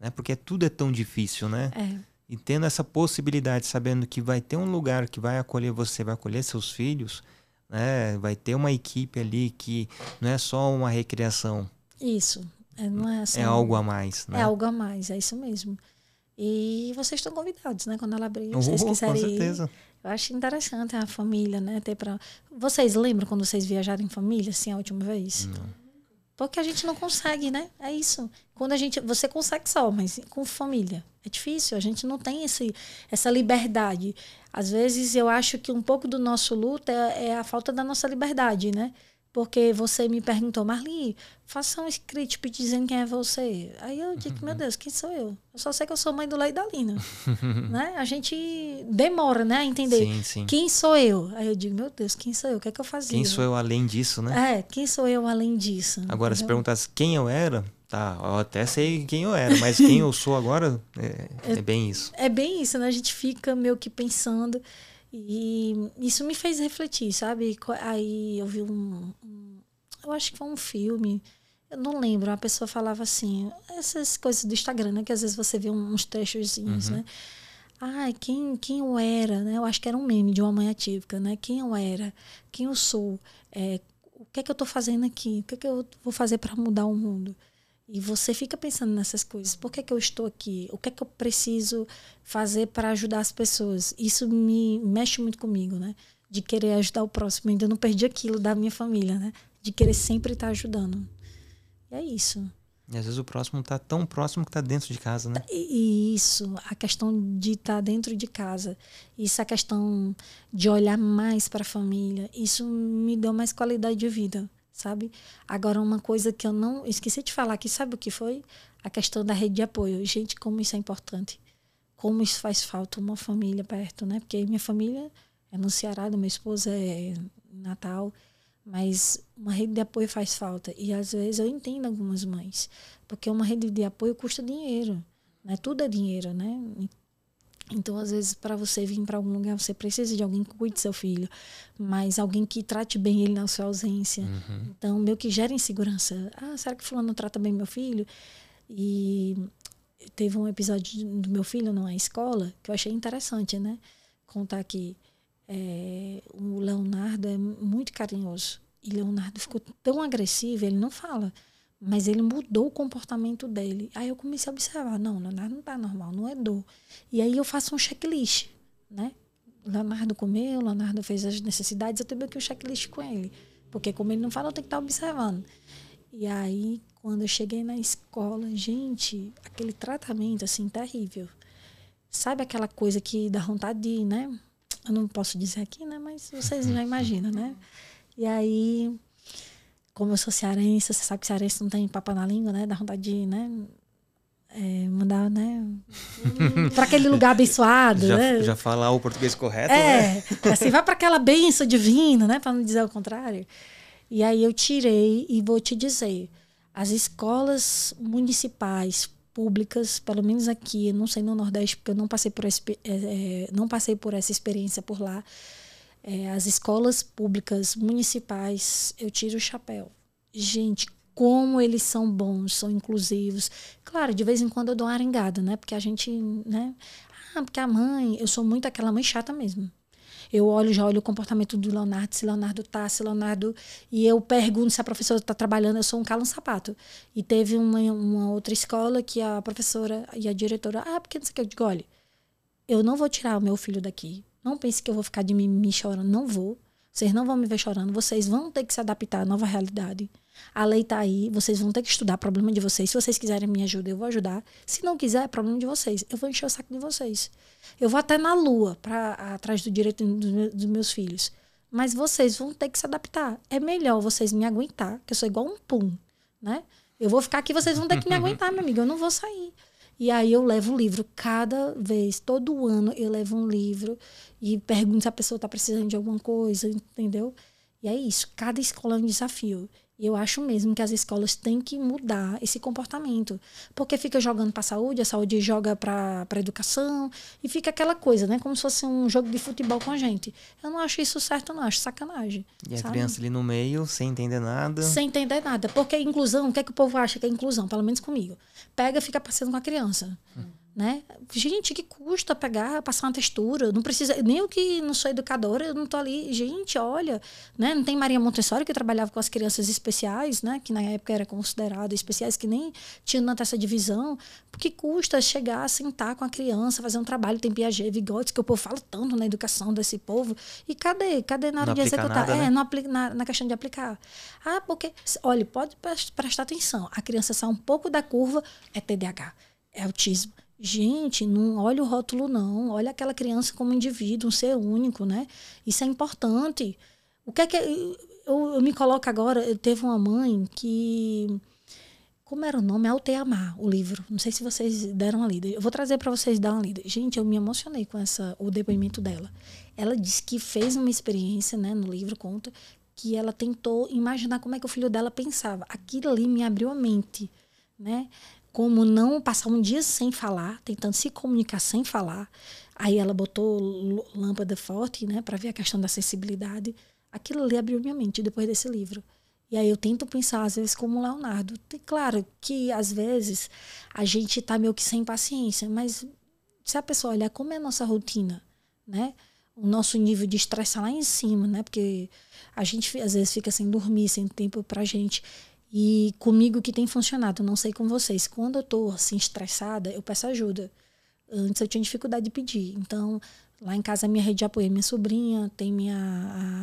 né? Porque tudo é tão difícil, né? É. E tendo essa possibilidade, sabendo que vai ter um lugar que vai acolher você, vai acolher seus filhos, né? Vai ter uma equipe ali que não é só uma recreação. Isso. É, não é, só, é algo a mais, né? É algo a mais, é isso mesmo. E vocês estão convidados, né? Quando ela abrir, vocês uh, quiserem com certeza. Ir. Eu acho interessante a família, né? Ter pra... Vocês lembram quando vocês viajaram em família, assim, a última vez? Não. Porque a gente não consegue, né? É isso. Quando a gente. Você consegue só, mas com família. É difícil. A gente não tem esse, essa liberdade. Às vezes eu acho que um pouco do nosso luto é, é a falta da nossa liberdade, né? Porque você me perguntou, Marli, faça um script dizendo quem é você. Aí eu digo, meu Deus, quem sou eu? Eu só sei que eu sou mãe do Lei da Lina. né? A gente demora, né, a entender sim, sim. quem sou eu. Aí eu digo, meu Deus, quem sou eu? O que é que eu fazia? Quem sou eu além disso, né? É, quem sou eu além disso? Agora, entendeu? se perguntasse quem eu era, tá, eu até sei quem eu era, mas quem eu sou agora é, é, é bem isso. É bem isso, né? A gente fica meio que pensando. E isso me fez refletir, sabe? Aí eu vi um, um, Eu acho que foi um filme. Eu não lembro. A pessoa falava assim. Essas coisas do Instagram, né? Que às vezes você vê uns trechozinhos, uhum. né? Ai, quem, quem eu era, né? Eu acho que era um meme de uma mãe atípica, né? Quem eu era, quem eu sou, é, o que é que eu estou fazendo aqui, o que é que eu vou fazer para mudar o mundo. E você fica pensando nessas coisas. Por que, que eu estou aqui? O que é que eu preciso fazer para ajudar as pessoas? Isso me mexe muito comigo, né? De querer ajudar o próximo. Ainda não perdi aquilo da minha família, né? De querer sempre estar ajudando. E é isso. E às vezes o próximo está tão próximo que está dentro de casa, né? Isso, a questão de estar tá dentro de casa. Isso, a questão de olhar mais para a família. Isso me deu mais qualidade de vida sabe? Agora, uma coisa que eu não esqueci de falar aqui, sabe o que foi? A questão da rede de apoio. Gente, como isso é importante. Como isso faz falta uma família perto, né? Porque minha família é no Ceará, meu esposo é Natal, mas uma rede de apoio faz falta. E às vezes eu entendo algumas mães, porque uma rede de apoio custa dinheiro, né? Tudo é dinheiro, né? Então, às vezes, para você vir para algum lugar, você precisa de alguém que cuide do seu filho, mas alguém que trate bem ele na sua ausência. Uhum. Então, meio que gera insegurança. Ah, será que fulano trata bem meu filho? E teve um episódio do meu filho numa escola que eu achei interessante, né? Contar que é, o Leonardo é muito carinhoso. E Leonardo ficou tão agressivo, ele não fala. Mas ele mudou o comportamento dele. Aí eu comecei a observar, não, Leonardo não tá normal, não é dor. E aí eu faço um checklist, né? Leonardo comeu, Leonardo fez as necessidades, eu tenho que um checklist com ele. Porque como ele não fala, eu tenho que estar observando. E aí, quando eu cheguei na escola, gente, aquele tratamento, assim, terrível. Sabe aquela coisa que dá vontade de, né? Eu não posso dizer aqui, né? Mas vocês já imaginam, né? E aí, como eu sou cearense, você sabe que cearense não tem papa na língua, né? Dá vontade de, né? É, mandar, né? para aquele lugar abençoado, já, né? Já falar o português correto, é, né? assim, vai para aquela benção divina, né? Para não dizer o contrário. E aí eu tirei e vou te dizer, as escolas municipais públicas, pelo menos aqui, não sei no Nordeste, porque eu não passei por, é, não passei por essa experiência por lá. É, as escolas públicas municipais, eu tiro o chapéu. Gente, como eles são bons, são inclusivos. Claro, de vez em quando eu dou uma arengada, né? Porque a gente, né? Ah, porque a mãe, eu sou muito aquela mãe chata mesmo. Eu olho, já olho o comportamento do Leonardo, se Leonardo tá, se Leonardo. E eu pergunto se a professora está trabalhando, eu sou um calo sapato. E teve uma, uma outra escola que a professora e a diretora, ah, porque não sei o que, eu digo, olha, eu não vou tirar o meu filho daqui. Não pense que eu vou ficar de mim me chorando, não vou. Vocês não vão me ver chorando, vocês vão ter que se adaptar à nova realidade. A lei está aí, vocês vão ter que estudar, problema de vocês. Se vocês quiserem me ajudar, eu vou ajudar. Se não quiser, é problema de vocês. Eu vou encher o saco de vocês. Eu vou até na lua para atrás do direito dos meus filhos. Mas vocês vão ter que se adaptar. É melhor vocês me aguentar, que eu sou igual um pum, né? Eu vou ficar aqui, vocês vão ter que me aguentar, meu amigo. Eu não vou sair. E aí eu levo um livro cada vez, todo ano eu levo um livro e pergunto se a pessoa está precisando de alguma coisa, entendeu? E é isso. Cada escola é um desafio. E eu acho mesmo que as escolas têm que mudar esse comportamento. Porque fica jogando para a saúde, a saúde joga para a educação, e fica aquela coisa, né? Como se fosse um jogo de futebol com a gente. Eu não acho isso certo, não, acho sacanagem. E sabe? a criança ali no meio, sem entender nada. Sem entender nada. Porque inclusão, o que é que o povo acha que é inclusão? Pelo menos comigo. Pega e fica passeando com a criança. Hum né? Gente, que custa pegar, passar uma textura? Não precisa, nem eu que não sou educadora, eu não tô ali. Gente, olha, né? Não tem Maria Montessori que trabalhava com as crianças especiais, né? Que na época era considerada especiais, que nem tinha tanta essa divisão. Porque custa chegar, sentar com a criança, fazer um trabalho, tem Piaget, Vygotsky, que o povo fala tanto na educação desse povo. E cadê? Cadê na hora não de executar? Nada, é, né? é, na, na questão de aplicar. Ah, porque, olha, pode prestar atenção. A criança sai um pouco da curva, é TDAH, é autismo Gente, não olha o rótulo, não. Olha aquela criança como indivíduo, um ser único, né? Isso é importante. O que é que. Eu, eu me coloco agora. Eu teve uma mãe que. Como era o nome? Alteamar, o livro. Não sei se vocês deram uma lida. Eu vou trazer para vocês dar uma lida. Gente, eu me emocionei com essa, o depoimento dela. Ela disse que fez uma experiência, né, no livro conta, que ela tentou imaginar como é que o filho dela pensava. Aquilo ali me abriu a mente, né? Como não passar um dia sem falar, tentando se comunicar sem falar. Aí ela botou lâmpada forte, né, para ver a questão da acessibilidade. Aquilo ali abriu minha mente depois desse livro. E aí eu tento pensar, às vezes, como Leonardo. E claro que, às vezes, a gente tá meio que sem paciência, mas se a pessoa olhar como é a nossa rotina, né? O nosso nível de estresse lá em cima, né? Porque a gente, às vezes, fica sem dormir, sem tempo pra gente. E comigo que tem funcionado, não sei com vocês. Quando eu tô assim estressada, eu peço ajuda. Antes eu tinha dificuldade de pedir. Então, lá em casa minha rede de apoio é minha sobrinha, tem minha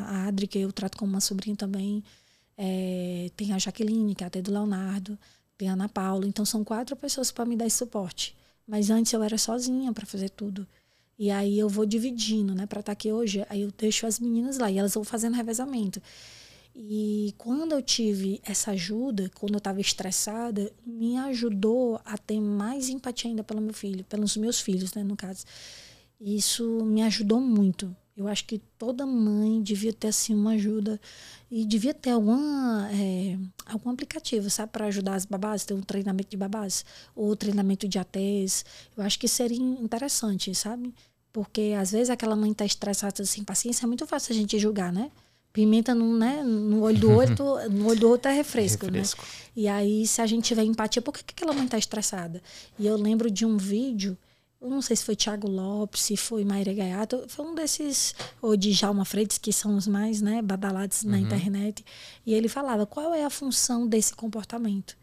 a Adri que eu trato como uma sobrinha também. É, tem a Jaqueline, que é até do Leonardo, tem a Ana Paula. Então são quatro pessoas para me dar esse suporte. Mas antes eu era sozinha para fazer tudo. E aí eu vou dividindo, né, para estar tá aqui hoje, aí eu deixo as meninas lá e elas vão fazendo revezamento. E quando eu tive essa ajuda, quando eu estava estressada, me ajudou a ter mais empatia ainda pelo meu filho, pelos meus filhos, né, no caso. Isso me ajudou muito. Eu acho que toda mãe devia ter assim uma ajuda e devia ter alguma, é, algum aplicativo, sabe, para ajudar as babás, ter um treinamento de babás ou treinamento de ATs. Eu acho que seria interessante, sabe? Porque às vezes aquela mãe está estressada sem paciência, é muito fácil a gente julgar, né? Pimenta no, né, no olho do outro, no olho do outro é refresco, refresco, né? E aí, se a gente tiver empatia, por que, que aquela mãe tá estressada? E eu lembro de um vídeo, eu não sei se foi Thiago Lopes, se foi Maíra Gaiato, foi um desses, ou de Jalma Freitas, que são os mais né, badalados uhum. na internet. E ele falava, qual é a função desse comportamento?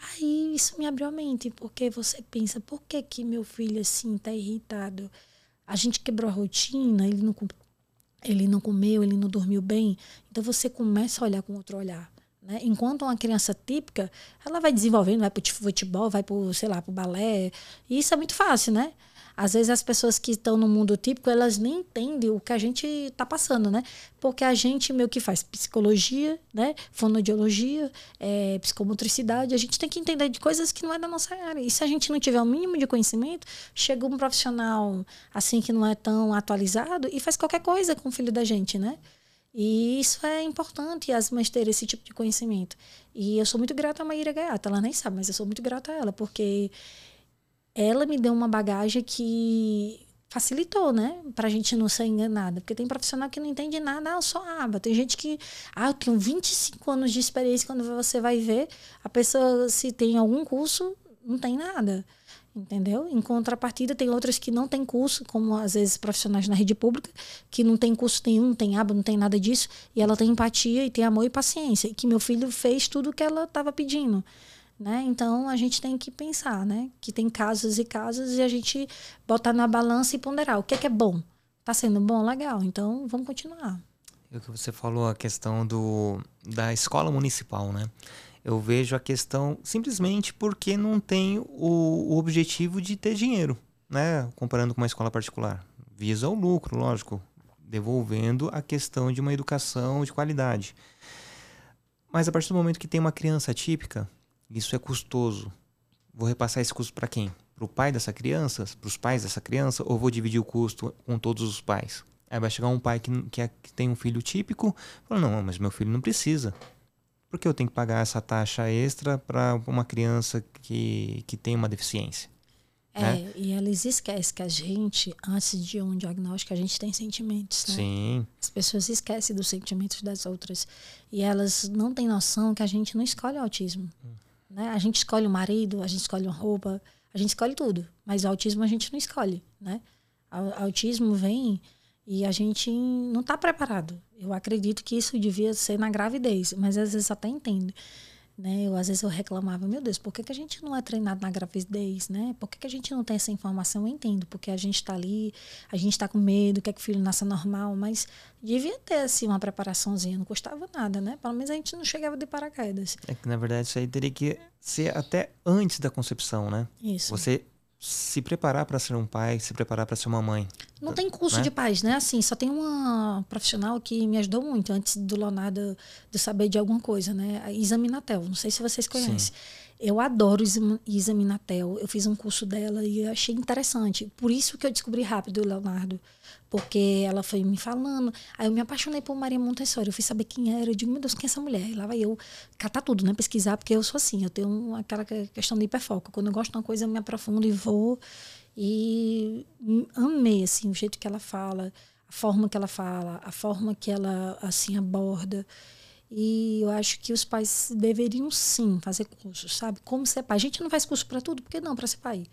Aí isso me abriu a mente, porque você pensa, por que que meu filho assim tá irritado? A gente quebrou a rotina, ele não ele não comeu, ele não dormiu bem. Então você começa a olhar com outro olhar. Né? Enquanto uma criança típica, ela vai desenvolvendo, vai para o futebol, vai para sei lá, para o balé. E isso é muito fácil, né? Às vezes as pessoas que estão no mundo típico, elas nem entendem o que a gente está passando, né? Porque a gente meio que faz psicologia, né? Fonodiologia, é, psicomotricidade, a gente tem que entender de coisas que não é da nossa área. E se a gente não tiver o mínimo de conhecimento, chega um profissional assim que não é tão atualizado e faz qualquer coisa com o filho da gente, né? E isso é importante, as mães terem esse tipo de conhecimento. E eu sou muito grata a Maíra Gaiata, ela nem sabe, mas eu sou muito grata a ela, porque ela me deu uma bagagem que facilitou, né? Pra gente não ser enganada. Porque tem profissional que não entende nada, ah, só aba. Tem gente que, ah, eu tenho 25 anos de experiência, quando você vai ver, a pessoa, se tem algum curso, não tem nada entendeu? Em contrapartida, tem outras que não têm curso, como às vezes profissionais na rede pública, que não tem curso nenhum, não tem aba, não tem nada disso, e ela tem empatia e tem amor e paciência, e que meu filho fez tudo o que ela estava pedindo. Né? Então a gente tem que pensar, né? Que tem casos e casos e a gente botar na balança e ponderar o que é que é bom. Tá sendo bom, legal. Então vamos continuar. E o que você falou a questão do da escola municipal, né? Eu vejo a questão simplesmente porque não tem o, o objetivo de ter dinheiro, né? Comparando com uma escola particular. Visa o lucro, lógico, devolvendo a questão de uma educação de qualidade. Mas a partir do momento que tem uma criança típica, isso é custoso. Vou repassar esse custo para quem? Para o pai dessa criança? Para os pais dessa criança? Ou vou dividir o custo com todos os pais? Aí vai chegar um pai que, que, é, que tem um filho típico, fala, não, mas meu filho não precisa. Por que eu tenho que pagar essa taxa extra para uma criança que, que tem uma deficiência? É, né? e eles esquecem que a gente, antes de um diagnóstico, a gente tem sentimentos, né? Sim. As pessoas esquecem dos sentimentos das outras. E elas não têm noção que a gente não escolhe o autismo. Hum. Né? A gente escolhe o marido, a gente escolhe uma roupa, a gente escolhe tudo. Mas o autismo a gente não escolhe, né? O autismo vem e a gente não está preparado. Eu acredito que isso devia ser na gravidez, mas às vezes até entendo. Né? Eu, às vezes eu reclamava, meu Deus, por que, que a gente não é treinado na gravidez, né? Por que, que a gente não tem essa informação? Eu entendo, porque a gente está ali, a gente está com medo, quer que o filho nasça normal, mas devia ter, assim, uma preparaçãozinha, não custava nada, né? Pelo menos a gente não chegava de paraquedas. É que, na verdade, isso aí teria que ser até antes da concepção, né? Isso. Você se preparar para ser um pai, se preparar para ser uma mãe. Não tem curso né? de pais, né? Assim, só tem uma profissional que me ajudou muito antes do Leonardo de saber de alguma coisa, né? A Isaminatel. Não sei se vocês conhecem. Sim. Eu adoro Isaminatel. Eu fiz um curso dela e achei interessante. Por isso que eu descobri rápido o Leonardo porque ela foi me falando. Aí eu me apaixonei por Maria Montessori. Eu fui saber quem era. Eu digo, meu Deus, quem é essa mulher? E lá vai eu catar tudo, né? Pesquisar, porque eu sou assim. Eu tenho aquela questão de hiperfoco. Quando eu gosto de uma coisa, eu me aprofundo e vou. E amei, assim, o jeito que ela fala, a forma que ela fala, a forma que ela, assim, aborda. E eu acho que os pais deveriam sim fazer cursos, sabe? Como ser pai. A gente não faz curso para tudo, por que não para ser pai?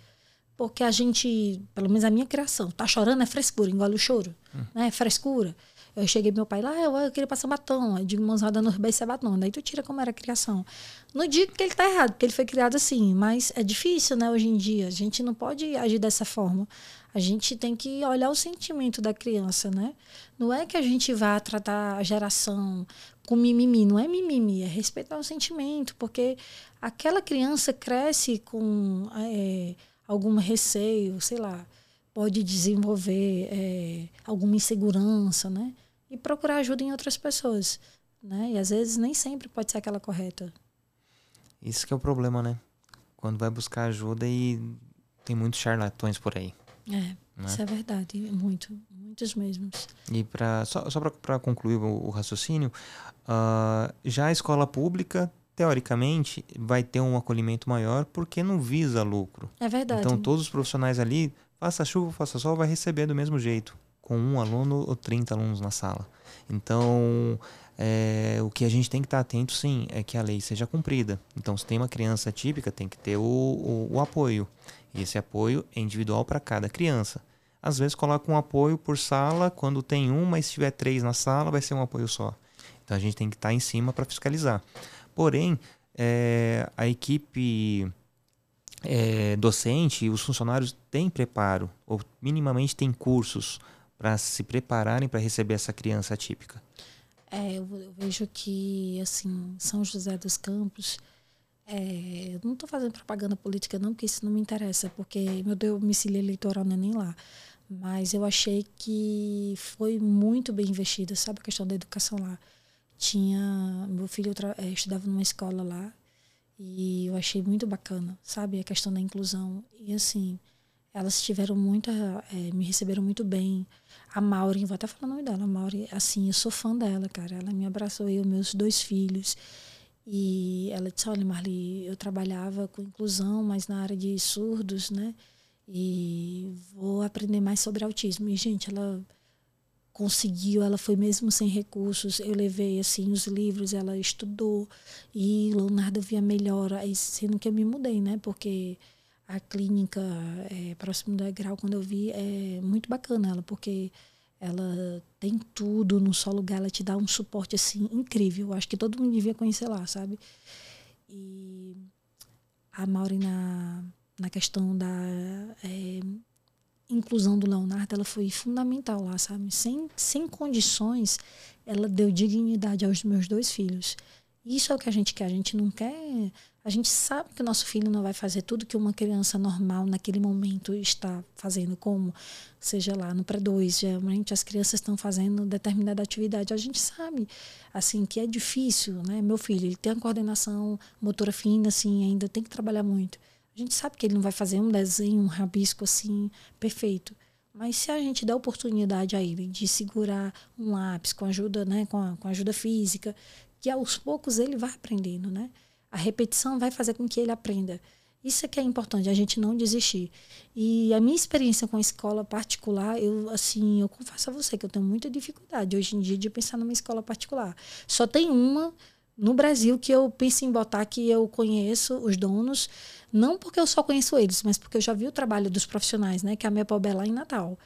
Porque a gente, pelo menos a minha criação, tá chorando é frescura, engole o choro. Hum. Né? É frescura. Eu cheguei meu pai lá, eu, eu queria passar batom. Eu digo, mãozada no beijo é batom. Daí tu tira como era a criação. Não digo que ele tá errado, porque ele foi criado assim, mas é difícil, né, hoje em dia. A gente não pode agir dessa forma. A gente tem que olhar o sentimento da criança, né? Não é que a gente vá tratar a geração com mimimi, não é mimimi, é respeitar o sentimento, porque aquela criança cresce com. É, algum receio, sei lá, pode desenvolver é, alguma insegurança, né? E procurar ajuda em outras pessoas, né? E às vezes nem sempre pode ser aquela correta. Isso que é o problema, né? Quando vai buscar ajuda e tem muitos charlatões por aí. É, né? isso é verdade, muito, muitos mesmos. E pra, só, só para concluir o, o raciocínio, uh, já a escola pública teoricamente, vai ter um acolhimento maior porque não visa lucro. É verdade. Então, todos os profissionais ali, faça chuva, faça sol, vai receber do mesmo jeito, com um aluno ou 30 alunos na sala. Então, é, o que a gente tem que estar atento, sim, é que a lei seja cumprida. Então, se tem uma criança típica, tem que ter o, o, o apoio. E esse apoio é individual para cada criança. Às vezes, coloca um apoio por sala, quando tem um, mas se tiver três na sala, vai ser um apoio só. Então, a gente tem que estar em cima para fiscalizar. Porém, é, a equipe é, docente, os funcionários têm preparo, ou minimamente têm cursos para se prepararem para receber essa criança atípica? É, eu, eu, vejo que, assim, São José dos Campos É, eu não estou fazendo propaganda política, não, porque isso não me interessa, porque meu domicílio eleitoral não é nem lá. Mas eu achei que foi muito bem investida, sabe, a questão da educação lá. Tinha. Meu filho é, estudava numa escola lá, e eu achei muito bacana, sabe, a questão da inclusão. E assim, elas tiveram muita. É, me receberam muito bem. A Maureen, vou até falar o nome dela, a Maureen, assim, eu sou fã dela, cara. Ela me abraçou, eu, meus dois filhos. E ela disse: Olha, Marli, eu trabalhava com inclusão, mas na área de surdos, né? E vou aprender mais sobre autismo. E, gente, ela conseguiu, ela foi mesmo sem recursos. Eu levei, assim, os livros, ela estudou. E Leonardo via melhora. Aí, sendo que eu me mudei, né? Porque a clínica é, próximo da Grau, quando eu vi, é muito bacana ela, porque ela tem tudo no só lugar, ela te dá um suporte assim incrível. Acho que todo mundo devia conhecer lá, sabe? E a Mauri na, na questão da é, inclusão do Leonardo, ela foi fundamental lá, sabe? Sem, sem condições, ela deu dignidade aos meus dois filhos. Isso é o que a gente quer. A gente não quer a gente sabe que o nosso filho não vai fazer tudo que uma criança normal naquele momento está fazendo, como seja lá no pré-2, geralmente as crianças estão fazendo determinada atividade. A gente sabe, assim, que é difícil, né? Meu filho, ele tem a coordenação motora fina, assim, ainda tem que trabalhar muito. A gente sabe que ele não vai fazer um desenho, um rabisco, assim, perfeito. Mas se a gente dá oportunidade a ele de segurar um lápis com ajuda, né, com, a, com ajuda física, que aos poucos ele vai aprendendo, né? A repetição vai fazer com que ele aprenda. Isso é que é importante, a gente não desistir. E a minha experiência com a escola particular, eu assim, eu confesso a você que eu tenho muita dificuldade hoje em dia de pensar numa escola particular. Só tem uma no Brasil que eu penso em botar que eu conheço os donos, não porque eu só conheço eles, mas porque eu já vi o trabalho dos profissionais, né, que é a Mepobé lá em Natal.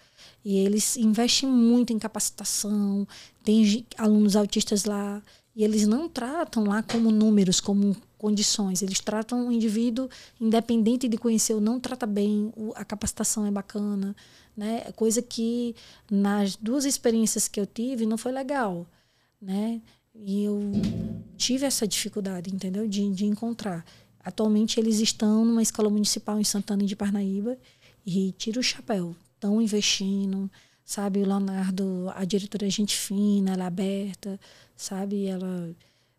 E eles investem muito em capacitação, tem alunos autistas lá, e eles não tratam lá como números, como condições. Eles tratam o indivíduo, independente de conhecer ou não, trata bem, a capacitação é bacana, né? Coisa que nas duas experiências que eu tive não foi legal, né? E eu tive essa dificuldade, entendeu? De, de encontrar. Atualmente eles estão numa escola municipal em Santana de Parnaíba e tiro o chapéu. Estão investindo, sabe? O Leonardo, a diretora é gente fina, ela é aberta, sabe? Ela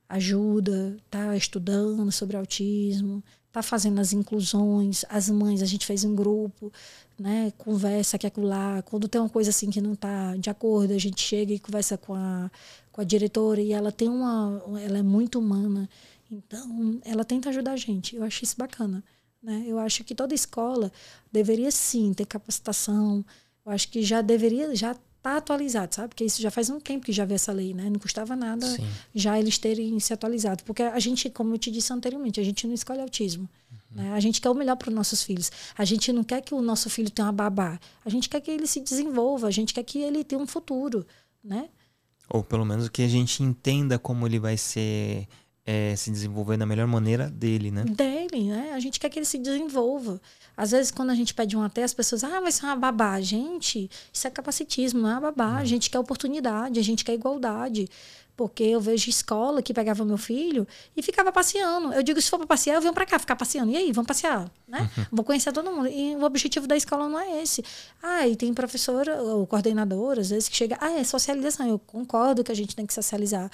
ajuda, tá estudando sobre autismo, tá fazendo as inclusões, as mães, a gente fez um grupo, né, conversa aqui lá, quando tem uma coisa assim que não tá de acordo, a gente chega e conversa com a, com a diretora e ela tem uma, ela é muito humana, então ela tenta ajudar a gente, eu acho isso bacana, né, eu acho que toda escola deveria sim ter capacitação, eu acho que já deveria, já tá atualizado, sabe? Porque isso já faz um tempo que já vê essa lei, né? Não custava nada Sim. já eles terem se atualizado. Porque a gente, como eu te disse anteriormente, a gente não escolhe autismo. Uhum. Né? A gente quer o melhor para os nossos filhos. A gente não quer que o nosso filho tenha uma babá. A gente quer que ele se desenvolva. A gente quer que ele tenha um futuro, né? Ou pelo menos que a gente entenda como ele vai ser é, se desenvolver da melhor maneira dele, né? Dele, né? A gente quer que ele se desenvolva. Às vezes, quando a gente pede um até, as pessoas, ah, vai ser uma babá. Gente, isso é capacitismo, não é uma babá. A gente quer oportunidade, a gente quer igualdade. Porque eu vejo escola que pegava meu filho e ficava passeando. Eu digo, se for para passear, eu venho para cá ficar passeando. E aí, vamos passear, né? Uhum. Vou conhecer todo mundo. E o objetivo da escola não é esse. Ah, e tem professora ou coordenadora, às vezes, que chega, ah, é socialização. Eu concordo que a gente tem que socializar.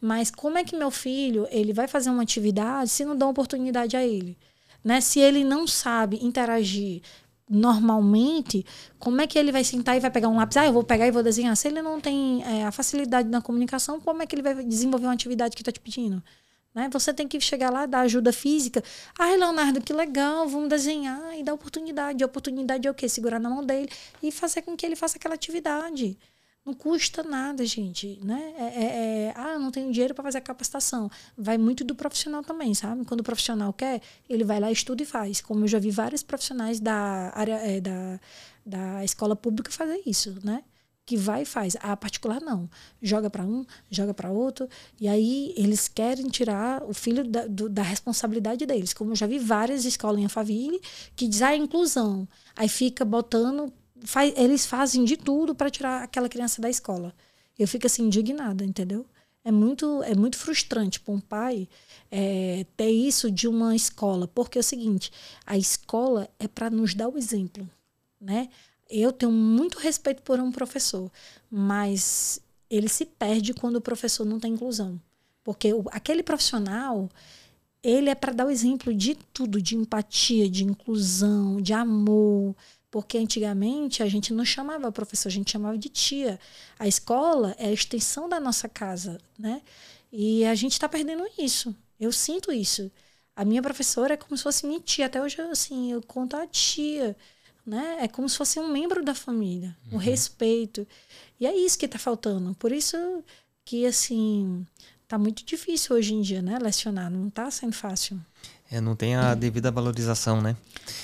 Mas como é que meu filho, ele vai fazer uma atividade se não dá oportunidade a ele? Né? Se ele não sabe interagir normalmente, como é que ele vai sentar e vai pegar um lápis? Ah, eu vou pegar e vou desenhar. Se ele não tem é, a facilidade na comunicação, como é que ele vai desenvolver uma atividade que está te pedindo? Né? Você tem que chegar lá, dar ajuda física. Ah, Leonardo, que legal, vamos desenhar e dar oportunidade. A oportunidade é o quê? Segurar na mão dele e fazer com que ele faça aquela atividade. Não custa nada, gente, né? É, é, é ah, não tenho dinheiro para fazer a capacitação. Vai muito do profissional também, sabe? Quando o profissional quer, ele vai lá, estuda e faz. Como eu já vi vários profissionais da área é, da, da escola pública fazer isso, né? Que vai e faz. A particular não. Joga para um, joga para outro. E aí eles querem tirar o filho da, do, da responsabilidade deles. Como eu já vi várias escolas em Alphaville que diz a ah, inclusão. Aí fica botando eles fazem de tudo para tirar aquela criança da escola. Eu fico assim indignada, entendeu? É muito, é muito frustrante para um pai é, ter isso de uma escola, porque é o seguinte: a escola é para nos dar o exemplo, né? Eu tenho muito respeito por um professor, mas ele se perde quando o professor não tem inclusão. Porque o, aquele profissional, ele é para dar o exemplo de tudo, de empatia, de inclusão, de amor. Porque antigamente a gente não chamava professor, a gente chamava de tia. A escola é a extensão da nossa casa, né? E a gente está perdendo isso. Eu sinto isso. A minha professora é como se fosse minha tia. Até hoje, assim, eu conto a tia né? É como se fosse um membro da família, uhum. o respeito. E é isso que está faltando. Por isso que, assim, tá muito difícil hoje em dia, né? Lecionar, não está sendo fácil. É, não tem a devida valorização, né?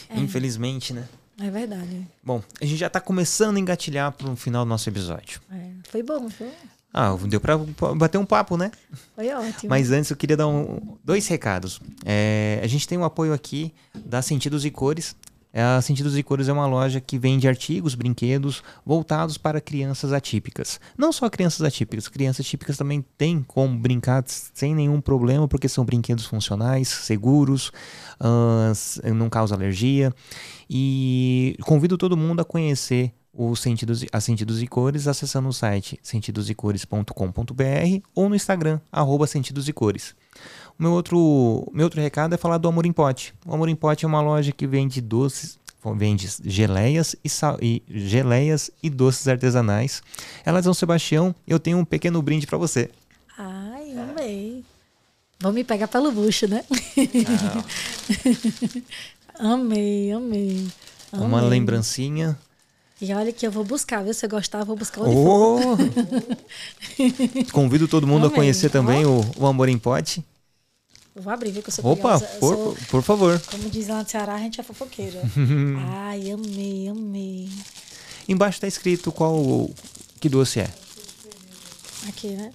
É. Infelizmente, né? É verdade. Bom, a gente já está começando a engatilhar para o final do nosso episódio. É, foi bom, foi Ah, deu para bater um papo, né? Foi ótimo. Mas antes eu queria dar um, dois recados. É, a gente tem um apoio aqui da Sentidos e Cores. É, a Sentidos e Cores é uma loja que vende artigos, brinquedos voltados para crianças atípicas. Não só crianças atípicas, crianças típicas também têm como brincar sem nenhum problema, porque são brinquedos funcionais, seguros, uh, não causa alergia. E convido todo mundo a conhecer os sentidos, a Sentidos e Cores acessando o site sentidosecores.com.br ou no Instagram, arroba Sentidos e Cores. Meu outro, meu outro recado é falar do Amor em Pote. O Amor em Pote é uma loja que vende doces, vende geleias e, sal, e geleias e doces artesanais. Ela é São Sebastião eu tenho um pequeno brinde para você. Ai, amei. Vou me pegar pelo bucho, né? amei, amei, amei. Uma lembrancinha. E olha que eu vou buscar, viu? Se você gostar, vou buscar o oh! Convido todo mundo amei. a conhecer também oh. o, o Amor em Pote. Eu vou abrir, viu? Que eu sou Opa, por, sou, por favor. Como diz lá no Ceará, a gente é fofoqueira. Ai, amei, amei. Embaixo tá escrito qual. Que doce é. Aqui, né?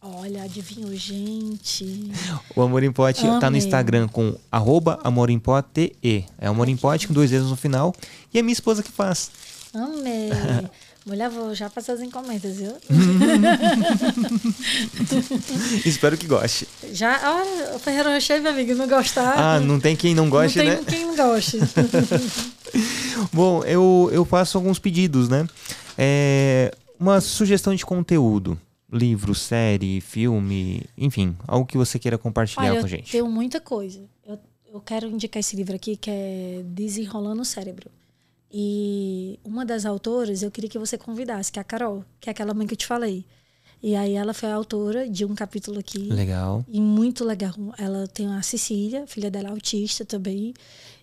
Olha, adivinhou, gente. O Amor em Pote Amei. tá no Instagram com arroba Amor em Pote. É Amor em Pote com dois dedos no final. E é minha esposa que faz. Amei. Mulher, vou já passar as encomendas, viu? Espero que goste. Já, olha, o Ferreiro Rocher, meu amigo, não gostar. Ah, não tem quem não goste, não tem né? quem não goste. Bom, eu, eu faço alguns pedidos, né? É, uma sugestão de conteúdo. Livro, série, filme, enfim, algo que você queira compartilhar olha, com a gente. Eu tenho muita coisa. Eu, eu quero indicar esse livro aqui que é Desenrolando o Cérebro. E uma das autoras eu queria que você convidasse, que é a Carol, que é aquela mãe que eu te falei. E aí ela foi a autora de um capítulo aqui. Legal. E muito legal. Ela tem a Cecília, filha dela autista também.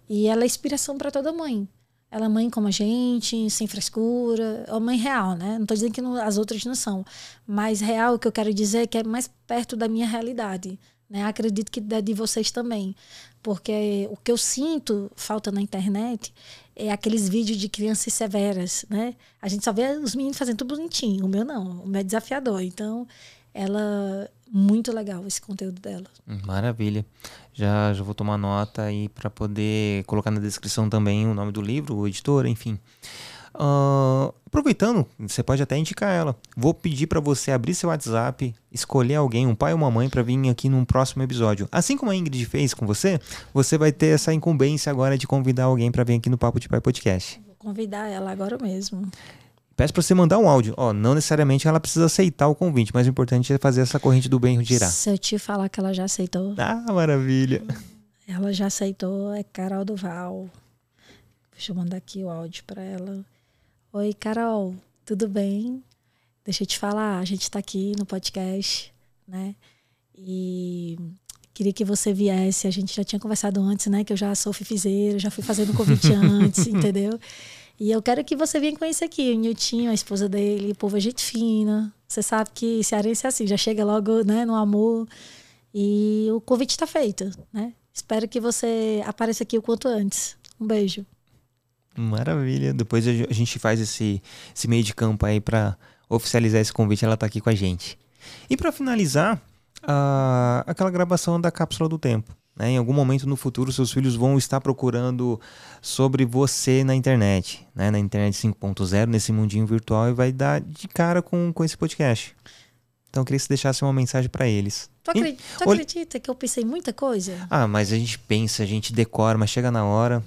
E ela é inspiração para toda mãe. Ela é mãe como a gente, sem frescura. É uma mãe real, né? Não estou dizendo que não, as outras não são. Mas real, o que eu quero dizer é que é mais perto da minha realidade. Né? Acredito que de vocês também. Porque o que eu sinto falta na internet é aqueles vídeos de crianças severas, né? A gente só vê os meninos fazendo tudo bonitinho. O meu não, o meu é desafiador. Então, ela muito legal esse conteúdo dela. Maravilha. Já já vou tomar nota aí para poder colocar na descrição também o nome do livro, o editor, enfim. Uh, aproveitando, você pode até indicar ela. Vou pedir para você abrir seu WhatsApp, escolher alguém, um pai ou uma mãe, para vir aqui num próximo episódio. Assim como a Ingrid fez com você, você vai ter essa incumbência agora de convidar alguém para vir aqui no Papo de Pai Podcast. Vou convidar ela agora mesmo. Peço para você mandar um áudio. Ó, não necessariamente ela precisa aceitar o convite, mas o importante é fazer essa corrente do bem girar. Se eu te falar que ela já aceitou. Ah, maravilha. Ela já aceitou, é Carol Duval. Deixa eu mandar aqui o áudio para ela. Oi, Carol, tudo bem? Deixa eu te falar, a gente está aqui no podcast, né? E queria que você viesse. A gente já tinha conversado antes, né? Que eu já sou fifizeira, já fui fazendo convite antes, entendeu? E eu quero que você venha conhecer aqui o Niltinho, a esposa dele, o povo é gente fina. Você sabe que cearense é assim, já chega logo né, no amor. E o convite está feito, né? Espero que você apareça aqui o quanto antes. Um beijo. Maravilha. Depois a gente faz esse, esse meio de campo aí para oficializar esse convite. Ela tá aqui com a gente. E para finalizar, uh, aquela gravação da cápsula do tempo. Né? Em algum momento no futuro, seus filhos vão estar procurando sobre você na internet, né? na internet 5.0, nesse mundinho virtual, e vai dar de cara com, com esse podcast. Então eu queria que você deixasse uma mensagem para eles. Tu, acredita, tu acredita que eu pensei muita coisa? Ah, mas a gente pensa, a gente decora, mas chega na hora.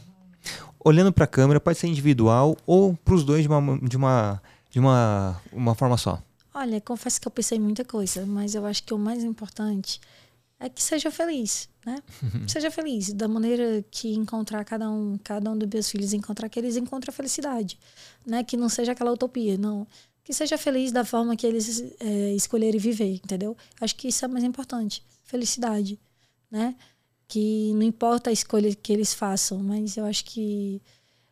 Olhando para a câmera, pode ser individual ou para os dois de uma, de uma, de uma, uma forma só. Olha, confesso que eu pensei muita coisa, mas eu acho que o mais importante é que seja feliz, né? seja feliz da maneira que encontrar cada um, cada um dos meus filhos encontrar que eles encontrem a felicidade, né? Que não seja aquela utopia, não. Que seja feliz da forma que eles é, escolherem viver, entendeu? Acho que isso é mais importante, felicidade, né? Que não importa a escolha que eles façam, mas eu acho que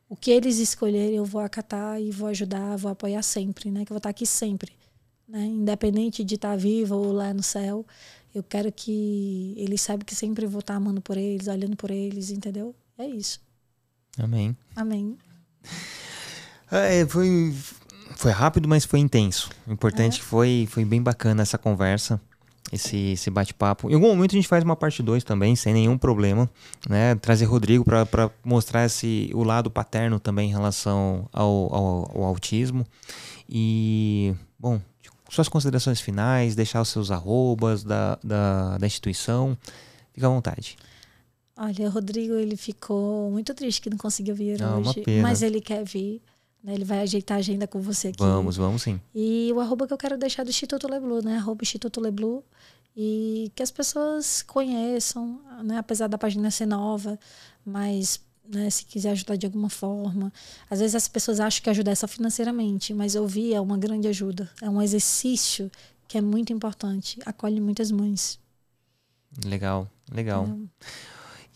o que eles escolherem eu vou acatar e vou ajudar, vou apoiar sempre, né? Que eu vou estar aqui sempre, né? Independente de estar viva ou lá no céu, eu quero que eles saibam que sempre vou estar amando por eles, olhando por eles, entendeu? É isso. Amém. Amém. É, foi, foi rápido, mas foi intenso. O importante é. foi, foi bem bacana essa conversa, esse, esse bate-papo. Em algum momento a gente faz uma parte 2 também, sem nenhum problema. Né? Trazer Rodrigo para mostrar esse, o lado paterno também em relação ao, ao, ao autismo. E, bom, suas considerações finais, deixar os seus arrobas da, da, da instituição. Fica à vontade. Olha, o Rodrigo, ele ficou muito triste que não conseguiu vir não, hoje. Mas ele quer vir. Né? Ele vai ajeitar a agenda com você aqui. Vamos, vamos sim. E o arroba que eu quero deixar do Instituto Leblu, né? Arroba Instituto Leblu. E que as pessoas conheçam, né? Apesar da página ser nova, mas né, se quiser ajudar de alguma forma. Às vezes as pessoas acham que ajudar é só financeiramente, mas ouvir é uma grande ajuda. É um exercício que é muito importante. Acolhe muitas mães. Legal, legal. É.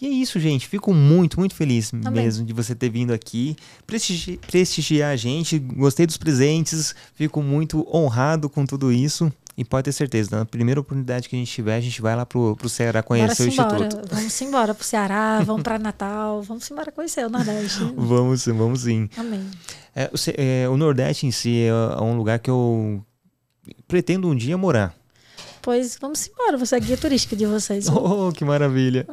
E é isso, gente. Fico muito, muito feliz Também. mesmo de você ter vindo aqui, prestigi prestigiar a gente. Gostei dos presentes, fico muito honrado com tudo isso. E pode ter certeza, na primeira oportunidade que a gente tiver, a gente vai lá pro, pro Ceará conhecer o Instituto. Vamos embora pro Ceará, vamos para Natal, vamos embora conhecer o Nordeste. vamos, vamos sim. Amém. É, o, é, o Nordeste em si é um lugar que eu pretendo um dia morar. Pois vamos embora, você é guia turística de vocês. Oh, que maravilha.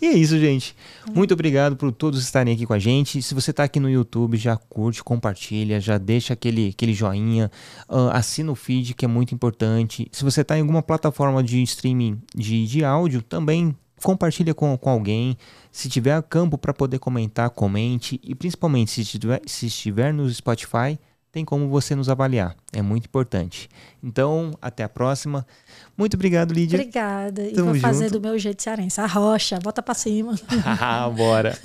e é isso, gente. Muito obrigado por todos estarem aqui com a gente. Se você está aqui no YouTube, já curte, compartilha, já deixa aquele, aquele joinha, uh, assina o feed, que é muito importante. Se você está em alguma plataforma de streaming de, de áudio, também compartilha com, com alguém. Se tiver campo para poder comentar, comente. E principalmente, se estiver, se estiver no Spotify, tem como você nos avaliar. É muito importante. Então, até a próxima. Muito obrigado, Lídia. Obrigada. E Tamo vou fazer junto. do meu jeito cearense. A rocha, bota pra cima. Ah, bora.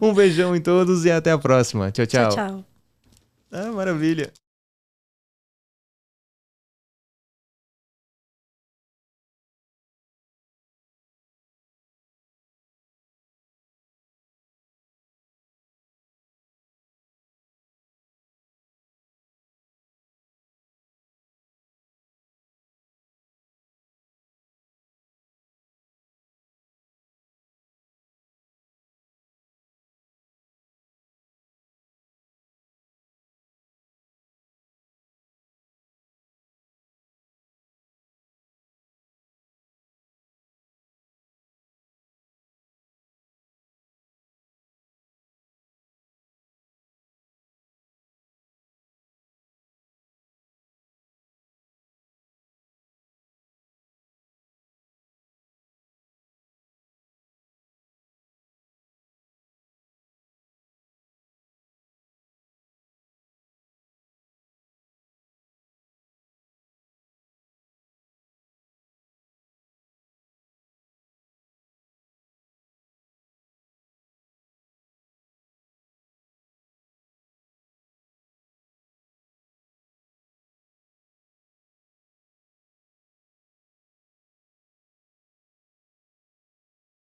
Um beijão em todos e até a próxima. Tchau, tchau. Tchau, tchau. Ah, maravilha.